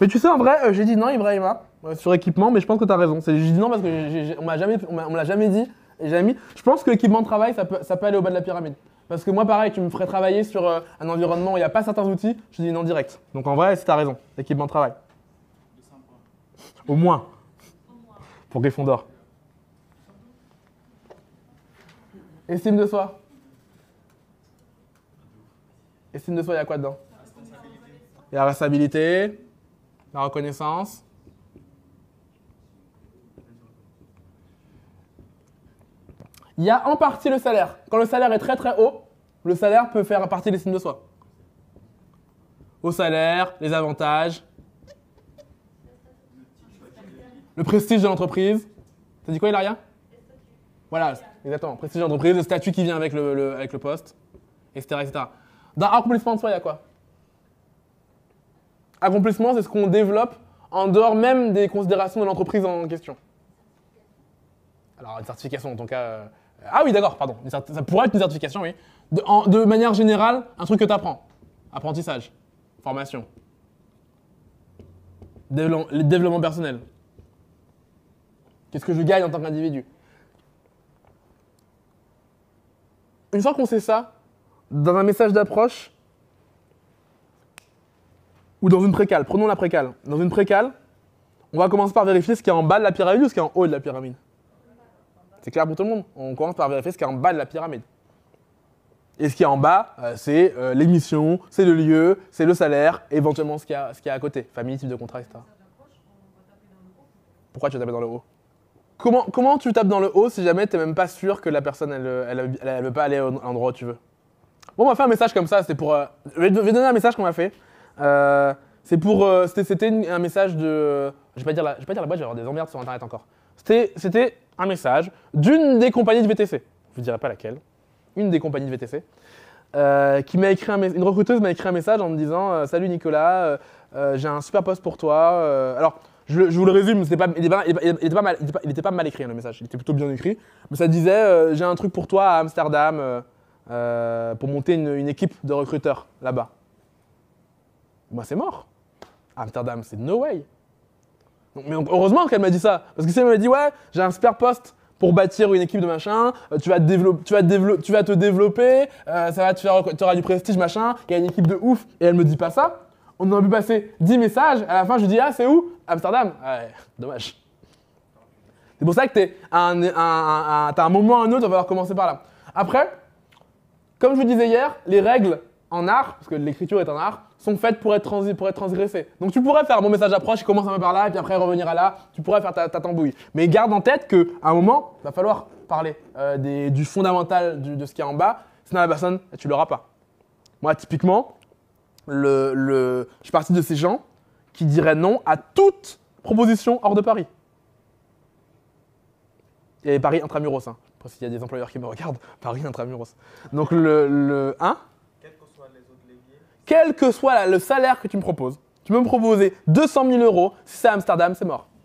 Mais tu sais, en vrai, euh, j'ai dit non, Ibrahima. Ouais, sur équipement, mais je pense que tu as raison. Je dis non parce que j'ai- j'ai- on me l'a jamais dit. Et jamais mis. Je pense que l'équipement de travail, ça peut, ça peut aller au bas de la pyramide. Parce que moi, pareil, tu me ferais travailler sur euh, un environnement où il n'y a pas certains outils, je dis non direct. Donc en vrai, c'est t'as raison. L'équipement de travail. Au moins. Pour Gryffondor. Estime de soi. Estime de soi, il y a quoi dedans? Il y a la responsabilité, la reconnaissance. Il y a en partie le salaire. Quand le salaire est très très haut, le salaire peut faire partie de l'estime de soi. Au salaire, les avantages, le prestige de l'entreprise. T'as dit quoi, Hilaria? Voilà, exactement. Prestige de l'entreprise, le statut qui vient avec le, le- avec le poste, etc. etc. Dans accomplissement de soi, il y a quoi? Accomplissement, c'est ce qu'on développe en dehors même des considérations de l'entreprise en question. Alors, une certification, en ton cas. euh, Ah oui, d'accord, pardon. Ça pourrait être une certification, oui. De, manière générale, un truc que tu apprends. Apprentissage, formation, développement personnel. Qu'est-ce que je gagne en tant qu'individu? Une fois qu'on sait ça, dans un message d'approche ou dans une précale, prenons la précale. Dans une précale, on va commencer par vérifier ce qui est en bas de la pyramide ou ce qui est en haut de la pyramide. C'est clair pour tout le monde On commence par vérifier ce qui est en bas de la pyramide. Et ce qui est en bas, euh, c'est euh, l'émission, c'est le lieu, c'est le salaire, éventuellement ce qu'il y, a- à côté. Famille, type de contrat, etc. Pourquoi tu vas taper dans le haut? Comment, tu tapes dans le haut si jamais tu n'es même pas sûr que la personne, elle ne veut pas aller à l'endroit où tu veux? Bon, on m'a fait un message comme ça, c'était pour... euh, je vais donner un message qu'on m'a fait. Euh, c'est pour... euh, c'était un message de... Je vais pas dire la, je vais pas dire la boîte, je vais des emmerdes sur Internet encore. C'était un message d'une des compagnies de VTC. Je vous dirai pas laquelle. Une des compagnies de VTC. qui m'a écrit un une recruteuse m'a écrit un message en me disant Salut Nicolas, j'ai un super poste pour toi. alors, je, je vous le résume, c'était pas, il n'était pas, était- était pas mal, il était pas- il était pas mal écrit hein, le message, il était plutôt bien écrit. Mais ça disait J'ai un truc pour toi à Amsterdam euh, pour monter une, équipe de recruteurs là-bas. Moi, c'est mort. Amsterdam, c'est no way. Mais heureusement qu'elle m'a dit ça. Parce que si elle m'avait dit, ouais, j'ai un super poste pour bâtir une équipe de machin, euh, tu vas te, développer, tu vas te, tu vas te développer, ça va tu auras du prestige, machin, il y a une équipe de ouf, et elle me dit pas ça. On a pu passer 10 messages, à la fin je lui dis, ah, c'est où? Amsterdam. Ouais, dommage. C'est pour ça que t'es un, un- un- un- moment ou un autre, il va falloir commencer par là. Après, comme je vous disais hier, les règles en art, parce que l'écriture est un art, sont faites pour être, transgressées. Donc tu pourrais faire bon message d'approche qui commence un peu par là, et puis après revenir à là, tu pourrais faire ta, ta tambouille. Mais garde en tête qu'à un moment, il va falloir parler euh, du fondamental de ce qu'il y a en bas, sinon la personne, tu l'auras pas. Moi, typiquement, je suis parti de ces gens qui diraient non à toute proposition hors de Paris. Et Paris intramuros, hein. Après, s'il y a des employeurs qui me regardent, [laughs] Paris intramuros. Donc le, le 1, Quels que soient les autres leviers, quel que soit la- le salaire que tu me proposes, tu peux me proposer 200 000 euros, si c'est à Amsterdam, c'est mort. [laughs]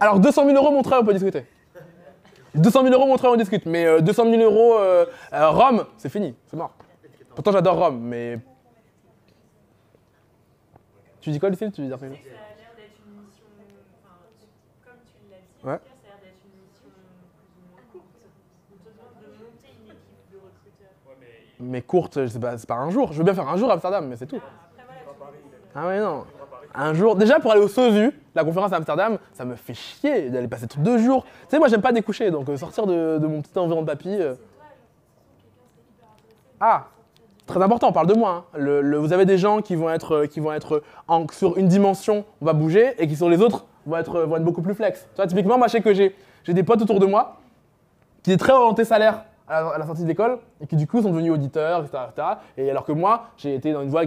Alors 200 000 euros, mon travail, on peut discuter. 200 000 euros, mon travail, on discute. Mais euh, 200 000 euros, euh, euh, Rome, c'est fini, c'est mort. Pourtant, j'adore Rome, mais. Tu dis quoi, Lucille Tu veux dire quelque chose Ça a l'air d'être une mission. Enfin, comme tu l'as dit, Ouais. en tout cas, ça a l'air d'être une mission plus ou moins courte. On te demande de monter une équipe de recruteurs. Mais courte, je sais pas, c'est pas un jour. Je veux bien faire un jour à Amsterdam, mais c'est tout. Après, voilà, tu Ah ouais, non. Un jour, déjà pour aller au SOSU, la conférence à Amsterdam, ça me fait chier d'aller passer deux jours. Tu sais, moi j'aime pas découcher, donc euh, sortir de, de mon petit environnement de papy. euh. Ah, très important, on parle de moi. hein. Le- vous avez des gens qui vont être, euh, qui vont être en- sur une dimension, on va bouger, et qui sur les autres vont être, euh, vont être beaucoup plus flex. Tu vois, typiquement, moi je sais que j'ai des potes autour de moi qui étaient très orientés salaire à la, à la sortie de l'école et qui du coup sont devenus auditeurs, etc., etc. Et alors que moi, j'ai été dans une voie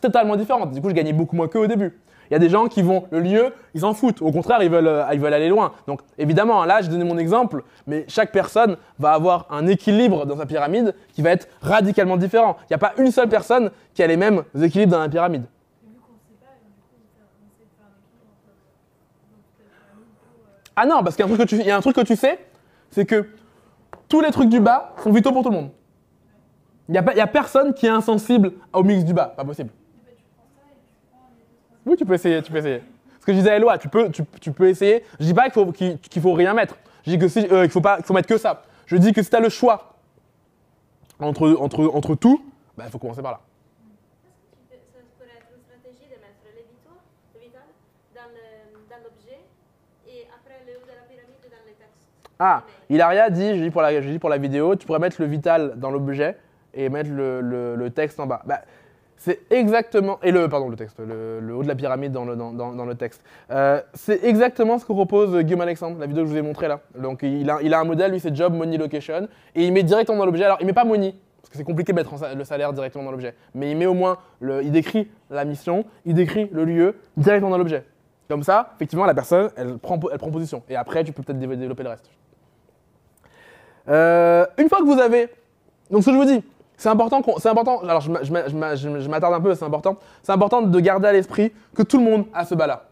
totalement différente. Du coup, je gagnais beaucoup moins qu'eux au début. Il y a des gens qui vont, le lieu, ils s'en foutent. Au contraire, ils veulent, euh, ils veulent aller loin. Donc évidemment, là, j'ai donné mon exemple, mais chaque personne va avoir un équilibre dans sa pyramide qui va être radicalement différent. Il n'y a pas une seule personne qui a les mêmes équilibres dans la pyramide. Ah non, parce qu'il y a un truc que tu, sais, c'est que tous les trucs du bas sont vitaux pour tout le monde. Il n'y a, a personne qui est insensible au mix du bas, pas possible. Oui, tu peux essayer, tu peux essayer. Ce que je disais à Eloi, tu peux, tu, peux essayer. Je dis pas qu'il faut, faut rien mettre. Je dis que si, euh, faut pas, mettre que ça. Je dis que si tu as le choix entre, tout, bah, il faut commencer par là. Ah, Hilaria dit, je dis pour la, je dis pour la vidéo, tu pourrais mettre le vital dans l'objet et mettre le texte en bas. Bah, c'est exactement et le pardon le texte, le, haut de la pyramide dans le, dans, dans- le texte. Euh, c'est exactement ce que propose Guillaume Alexandre, la vidéo que je vous ai montrée là. Donc il a, il a un modèle, lui c'est job money location et il met directement dans l'objet. Alors il met pas money parce que c'est compliqué de mettre le salaire directement dans l'objet, mais il met au moins le, il décrit la mission, il décrit le lieu directement dans l'objet. Comme ça, effectivement, la personne, elle prend, elle prend position. Et après, tu peux peut-être dév- développer le reste. Euh, une fois que vous avez. Donc, ce que je vous dis, c'est important. Alors, je m'a- je m'a- je m'a- je- je m'attarde un peu, c'est important. C'est important de garder à l'esprit que tout le monde a ce bas-là.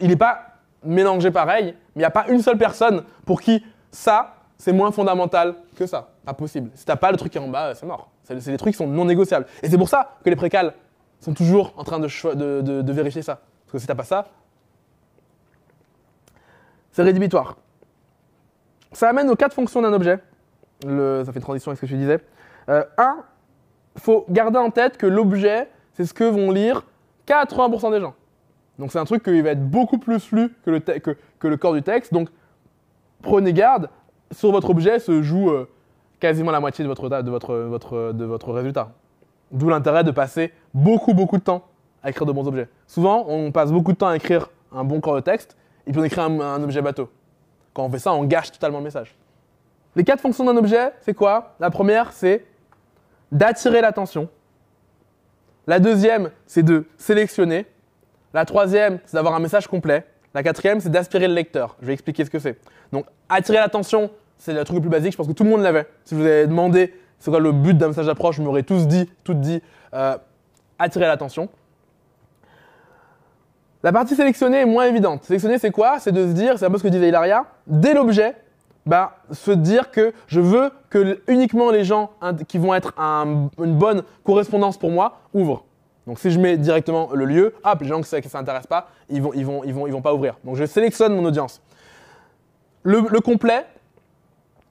Il n'est pas mélangé pareil, mais il n'y a pas une seule personne pour qui ça, c'est moins fondamental que ça. Pas possible. Si t'as pas le truc qui est en bas, c'est mort. C'est des trucs qui sont non négociables. Et c'est pour ça que les précales sont toujours en train de, vérifier ça. Parce que si t'as pas ça, c'est rédhibitoire. Ça amène aux quatre fonctions d'un objet. Ça fait transition avec ce que je disais. Euh, un, faut garder en tête que l'objet, c'est ce que vont lire 80% des gens. Donc c'est un truc qui va être beaucoup plus lu que le, que le corps du texte. Donc prenez garde, sur votre objet se joue euh, quasiment la moitié de votre, de votre, votre, de votre résultat. D'où l'intérêt de passer beaucoup, beaucoup de temps à écrire de bons objets. Souvent, on passe beaucoup de temps à écrire un bon corps de texte et puis on écrit un, un objet bateau. Quand on fait ça, on gâche totalement le message. Les quatre fonctions d'un objet, c'est quoi? La première, c'est d'attirer l'attention. La deuxième, c'est de sélectionner. La troisième, c'est d'avoir un message complet. La quatrième, c'est d'aspirer le lecteur. Je vais expliquer ce que c'est. Donc, attirer l'attention, c'est le truc le plus basique. Je pense que tout le monde l'avait. Si vous avez demandé c'est quoi le but d'un message d'approche, vous m'aurez tous dit, toutes dit, euh, attirer l'attention. La partie sélectionnée est moins évidente. Sélectionner, c'est quoi? C'est de se dire, c'est un peu ce que disait Hilaria, dès l'objet, bah, se dire que je veux que uniquement les gens qui vont être un- une bonne correspondance pour moi ouvrent. Donc si je mets directement le lieu, hop, les gens qui ne s'intéressent pas, ils vont, ils, vont, ils, vont, ils vont pas ouvrir. Donc je sélectionne mon audience. Le, le complet,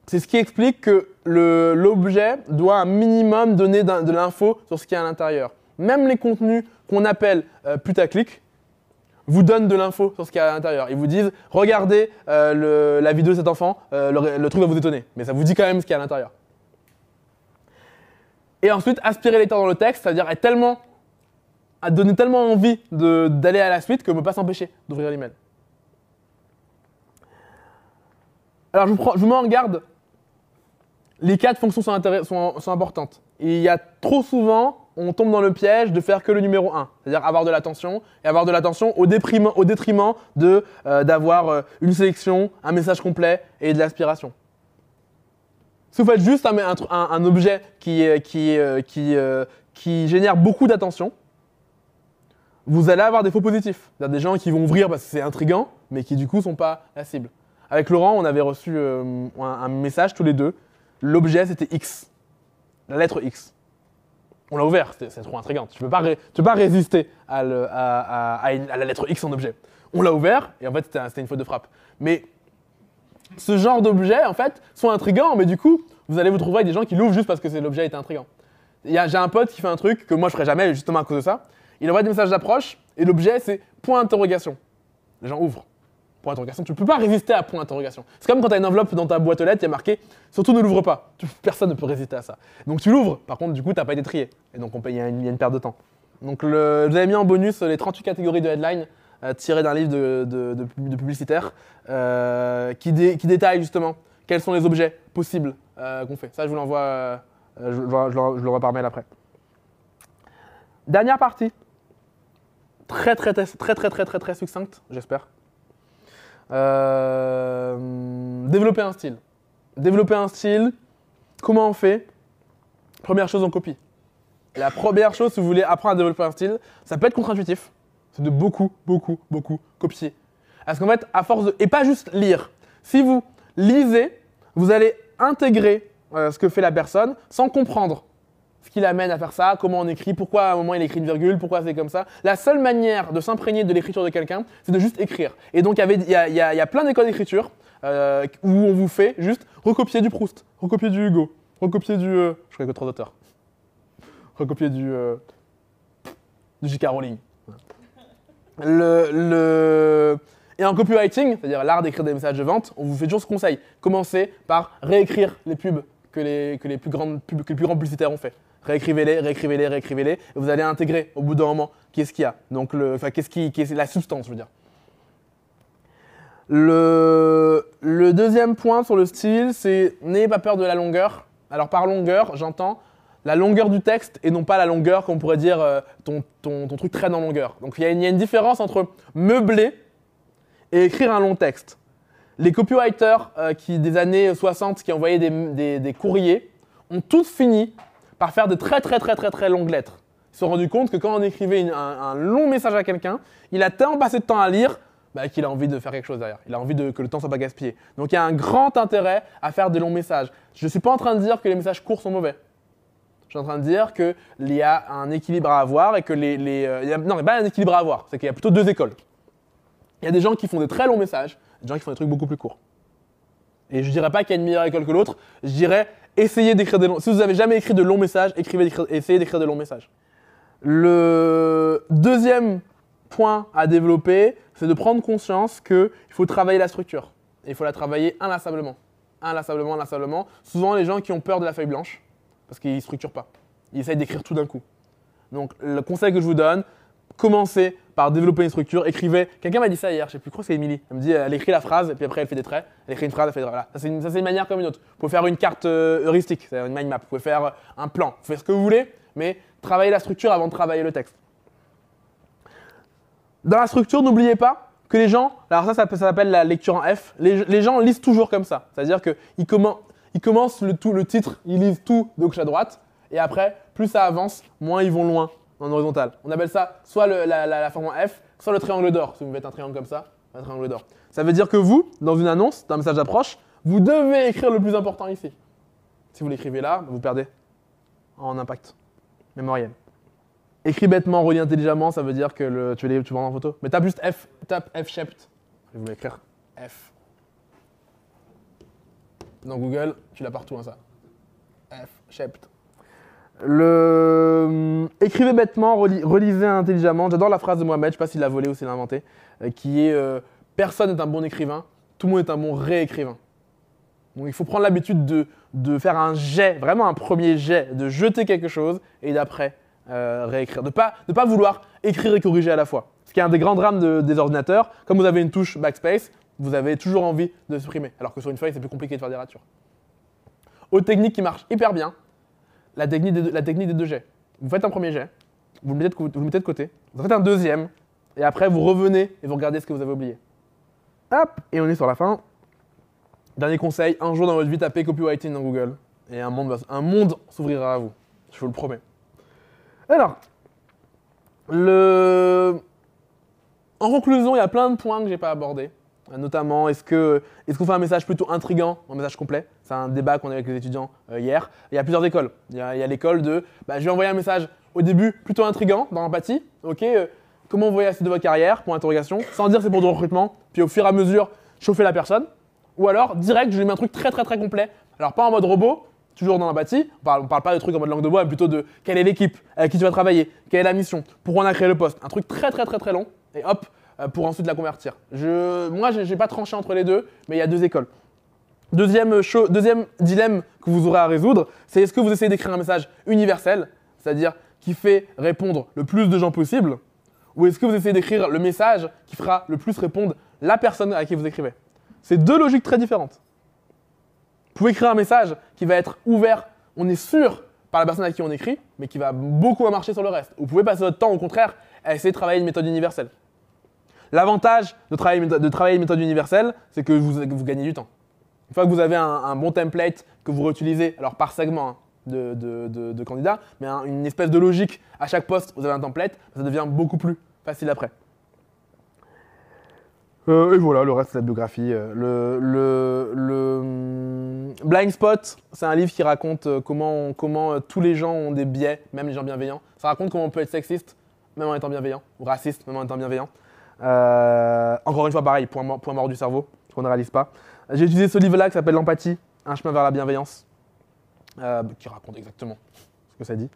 c'est ce qui explique que l'objet doit un minimum donner de l'info sur ce qu'il y a à l'intérieur. Même les contenus qu'on appelle euh, putaclic vous donnent de l'info sur ce qu'il y a à l'intérieur. Ils vous disent, regardez euh, la vidéo de cet enfant, euh, le, truc va vous étonner. Mais ça vous dit quand même ce qu'il y a à l'intérieur. Et ensuite, aspirer les lecteur dans le texte, c'est-à-dire être tellement, à donner tellement envie d'aller à la suite que ne peut pas s'empêcher d'ouvrir l'email. Alors, je vous, mets en garde. Les quatre fonctions sont- sont importantes. Et il y a trop souvent, on tombe dans le piège de faire que le numéro 1, c'est-à-dire avoir de l'attention, et avoir de l'attention au, au détriment de, euh, d'avoir euh, une sélection, un message complet et de l'aspiration. Si vous faites juste un, un objet qui, qui, euh, qui, qui génère beaucoup d'attention, vous allez avoir des faux positifs. Des gens qui vont ouvrir parce que c'est intriguant, mais qui du coup sont pas la cible. Avec Laurent, on avait reçu un message tous les deux. L'objet c'était X, la lettre X. On l'a ouvert, c'est trop intriguant. Tu tu peux pas résister à, la lettre X en objet. On l'a ouvert et en fait c'était un- c'était une faute de frappe. Mais ce genre d'objets en fait sont intrigants, mais du coup vous allez vous trouver avec des gens qui l'ouvrent juste parce que l'objet est intrigant. J'ai un pote qui fait un truc que moi je ferais jamais justement à cause de ça. Il envoie des messages d'approche et l'objet c'est point d'interrogation. Les gens ouvrent. Point d'interrogation. Tu ne peux pas résister à point d'interrogation. C'est comme quand tu as une enveloppe dans ta boîte aux lettres, il y a marqué surtout ne l'ouvre pas. Personne ne peut résister à ça. Donc tu l'ouvres. Par contre, du coup, tu n'as pas été trié. Et donc il y, a une- perte de temps. Donc vous avais mis en bonus les 38 catégories de headline euh, tirées d'un livre de, de, de pub- de publicitaire euh, qui, dé- qui détaille justement quels sont les objets possibles euh, qu'on fait. Ça, je vous l'envoie, je, repars mail après. Dernière partie. Très très très très très très très succincte, j'espère. Euh, développer un style. Développer un style, comment on fait? Première chose, on copie. La première chose, si vous voulez apprendre à développer un style, ça peut être contre-intuitif. C'est de beaucoup, beaucoup, beaucoup copier. Parce qu'en fait, à force de. Et pas juste lire. Si vous lisez, vous allez intégrer euh, ce que fait la personne sans comprendre ce qui l'amène à faire ça, comment on écrit, pourquoi à un moment il écrit une virgule, pourquoi c'est comme ça. La seule manière de s'imprégner de l'écriture de quelqu'un, c'est de juste écrire. Et donc il y a, plein d'écoles d'écriture euh, où on vous fait juste recopier du Proust, recopier du Hugo, recopier du... euh, je connais que trois auteurs. Recopier du... euh, du J.K. Rowling. Le, le- Et en copywriting, c'est-à-dire l'art d'écrire des messages de vente, on vous fait toujours ce conseil. Commencez par réécrire les pubs que les, que les, plus, grandes pubs, que les plus grands publicitaires ont fait. Réécrivez-les, réécrivez-les, réécrivez-les, vous allez intégrer au bout d'un moment qu'est-ce qu'il y a. Donc, le, enfin, qu'est-ce qui, qu'est-ce- la substance, je veux dire. Le, le deuxième point sur le style, c'est n'ayez pas peur de la longueur. Alors par longueur, j'entends la longueur du texte et non pas la longueur qu'on pourrait dire euh, ton, ton, ton truc traîne en longueur. Donc il y, y a une différence entre meubler et écrire un long texte. Les copywriters euh, qui, des années 60 qui envoyaient des, des- des courriers ont tous fini par faire de très très très très très longues lettres. Ils se sont rendus compte que quand on écrivait un, long message à quelqu'un, il a tellement passé de temps à lire bah, qu'il a envie de faire quelque chose derrière. Il a envie de, que le temps soit pas gaspillé. Donc il y a un grand intérêt à faire des longs messages. Je ne suis pas en train de dire que les messages courts sont mauvais. Je suis en train de dire qu'il y a un équilibre à avoir et que les. les, euh, il y a pas un équilibre à avoir. C'est qu'il y a plutôt deux écoles. Il y a des gens qui font des très longs messages, des gens qui font des trucs beaucoup plus courts. Et je dirais pas qu'il y a une meilleure école que l'autre. Je dirais essayez d'écrire des longs. Si vous avez jamais écrit de longs messages, écrivez, essayez d'écrire de longs messages. Le deuxième point à développer, c'est de prendre conscience qu'il faut travailler la structure. Et il faut la travailler inlassablement. Inlassablement, inlassablement. Souvent, les gens qui ont peur de la feuille blanche, parce qu'ils ne structurent pas, ils essayent d'écrire tout d'un coup. Donc, le conseil que je vous donne, commencez par développer une structure, écrivez. Quelqu'un m'a dit ça hier, je sais plus, crois c'est Émilie. Elle me dit, elle écrit la phrase, et puis après elle fait des traits. Elle écrit une phrase, elle fait des traits. Voilà. Ça, c'est une, manière comme une autre. Vous pouvez faire une carte euh, heuristique, c'est une mind map. Vous pouvez faire euh, un plan, vous faites ce que vous voulez, mais travaillez la structure avant de travailler le texte. Dans la structure, n'oubliez pas que les gens, alors ça, ça, s'appelle la lecture en F, les, gens lisent toujours comme ça. C'est-à-dire qu'ils ils commencent le, tout, le titre, ils lisent tout de gauche à droite, et après, plus ça avance, moins ils vont loin en horizontal. On appelle ça soit la, forme F, soit le triangle d'or. Si vous mettez un triangle comme ça, un triangle d'or. Ça veut dire que vous, dans une annonce, dans un message d'approche, vous devez écrire le plus important ici. Si vous l'écrivez là, vous perdez en impact mémoriel. Écris bêtement, relis intelligemment, ça veut dire que le, tu, les, tu en photo. Mais tape juste F, tape F shaped. Je vais vous écrire F. Dans Google, tu l'as partout, hein, ça. F shaped. Le... Écrivez bêtement, reli- relisez intelligemment. J'adore la phrase de Mohamed, je sais pas s'il l'a volée ou s'il l'a inventée, euh, qui est euh, Personne n'est un bon écrivain, tout le monde est un bon réécrivain. Donc il faut prendre l'habitude de, faire un jet, vraiment un premier jet, de jeter quelque chose et d'après euh, réécrire. Ne pas vouloir écrire et corriger à la fois. Ce qui est un des grands drames de- des ordinateurs. Comme vous avez une touche backspace, vous avez toujours envie de supprimer. Alors que sur une feuille, c'est plus compliqué de faire des ratures. Autre technique qui marche hyper bien, la technique des deux, jets. Vous faites un premier jet, vous le, mettez de, côté, vous faites un deuxième, et après vous revenez et vous regardez ce que vous avez oublié. Hop, et on est sur la fin. Dernier conseil, un jour dans votre vie, tapez copywriting dans Google, et un monde, s'ouvrira à vous. Je vous le promets. Alors, le... en conclusion, il y a plein de points que j'ai pas abordés. Notamment, est-ce est-ce qu'on fait un message plutôt intrigant un message complet? C'est un débat qu'on a avec les étudiants euh, hier. Il y a plusieurs écoles. Il y a, l'école de bah, je vais envoyer un message au début plutôt intrigant, dans l'empathie. Ok, euh, comment vous voyez la de votre carrière Point interrogation. Sans dire c'est pour du recrutement. Puis au fur et à mesure, chauffer la personne. Ou alors, direct, je lui mets un truc très très très complet. Alors, pas en mode robot, toujours dans l'empathie. On parle, on parle pas de trucs en mode langue de bois, mais plutôt de quelle est l'équipe, avec qui tu vas travailler, quelle est la mission, pourquoi on a créé le poste. Un truc très très très très long. Et hop, euh, pour ensuite la convertir. Je, moi, j'ai pas tranché entre les deux, mais il y a deux écoles. Deuxième, dilemme que vous aurez à résoudre, c'est est-ce que vous essayez d'écrire un message universel, c'est-à-dire qui fait répondre le plus de gens possible, ou est-ce que vous essayez d'écrire le message qui fera le plus répondre la personne à qui vous écrivez? C'est deux logiques très différentes. Vous pouvez écrire un message qui va être ouvert, on est sûr, par la personne à qui on écrit, mais qui va beaucoup marcher sur le reste. Vous pouvez passer votre temps, au contraire, à essayer de travailler une méthode universelle. L'avantage de travailler, une méthode- universelle, c'est que vous gagnez du temps. Une fois que vous avez un, bon template que vous réutilisez, alors par segment hein, de, de- candidats, mais un- une espèce de logique, à chaque poste, vous avez un template, ça devient beaucoup plus facile après. Euh, et voilà, le reste, c'est la biographie. Euh, Le, le, Blind Spot, c'est un livre qui raconte euh, comment, comment tous les gens ont des biais, même les gens bienveillants. Ça raconte comment on peut être sexiste, même en étant bienveillant, ou raciste, même en étant bienveillant. Encore une fois, pareil, point point mort du cerveau, qu'on ne réalise pas. J'ai utilisé ce livre-là qui s'appelle L'empathie, un chemin vers la bienveillance, euh, qui raconte exactement ce que ça dit,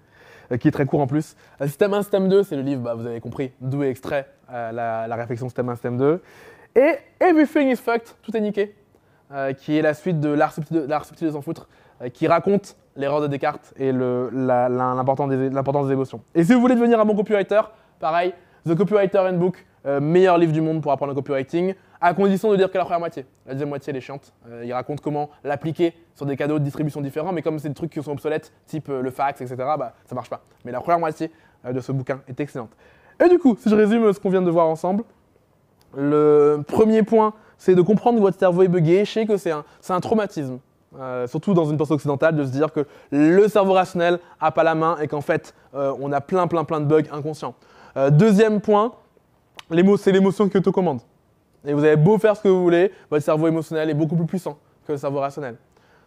euh, qui est très court en plus. Euh, système 1, système 2, c'est le livre, bah, vous avez compris, d'où est extrait euh, la, réflexion système 1, système 2. Et Everything is fucked, tout est niqué, qui est la suite de L'art subtil de, de s'en foutre, qui raconte l'erreur de Descartes et l'importance des, des émotions. Et si vous voulez devenir un bon copywriter, pareil, The Copywriter Handbook, meilleur livre du monde pour apprendre le copywriting, à condition de dire que la première moitié. La deuxième moitié, elle est chiante. Euh, il raconte comment l'appliquer sur des canaux de distribution différents, mais comme c'est des trucs qui sont obsolètes, type euh, le fax, etc., bah, ça marche pas. Mais la première moitié euh, de ce bouquin est excellente. Et du coup, si je résume ce qu'on vient de voir ensemble, le premier point, c'est de comprendre que votre cerveau est buggé. Je sais que c'est un, un traumatisme, surtout dans une pensée occidentale, de se dire que le cerveau rationnel n'a pas la main et qu'en fait, on a plein, plein, plein de bugs inconscients. Deuxième point, c'est l'émotion qui autocommande. Et vous avez beau faire ce que vous voulez, votre cerveau émotionnel est beaucoup plus puissant que le cerveau rationnel.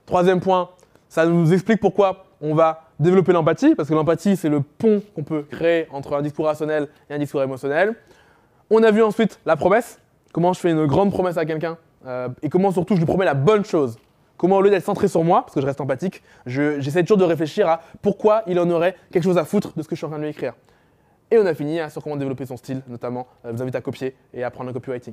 Troisième point, ça nous explique pourquoi on va développer l'empathie, parce que l'empathie, c'est le pont qu'on peut créer entre un discours rationnel et un discours émotionnel. On a vu ensuite la promesse, comment je fais une grande promesse à quelqu'un, euh, et comment surtout je lui promets la bonne chose. Comment au lieu d'être centré sur moi, parce que je reste empathique, je- j'essaie toujours de réfléchir à pourquoi il en aurait quelque chose à foutre de ce que je suis en train de lui écrire. Et on a fini hein, sur comment développer son style, notamment. Euh, je vous invite à copier et à apprendre le copywriting.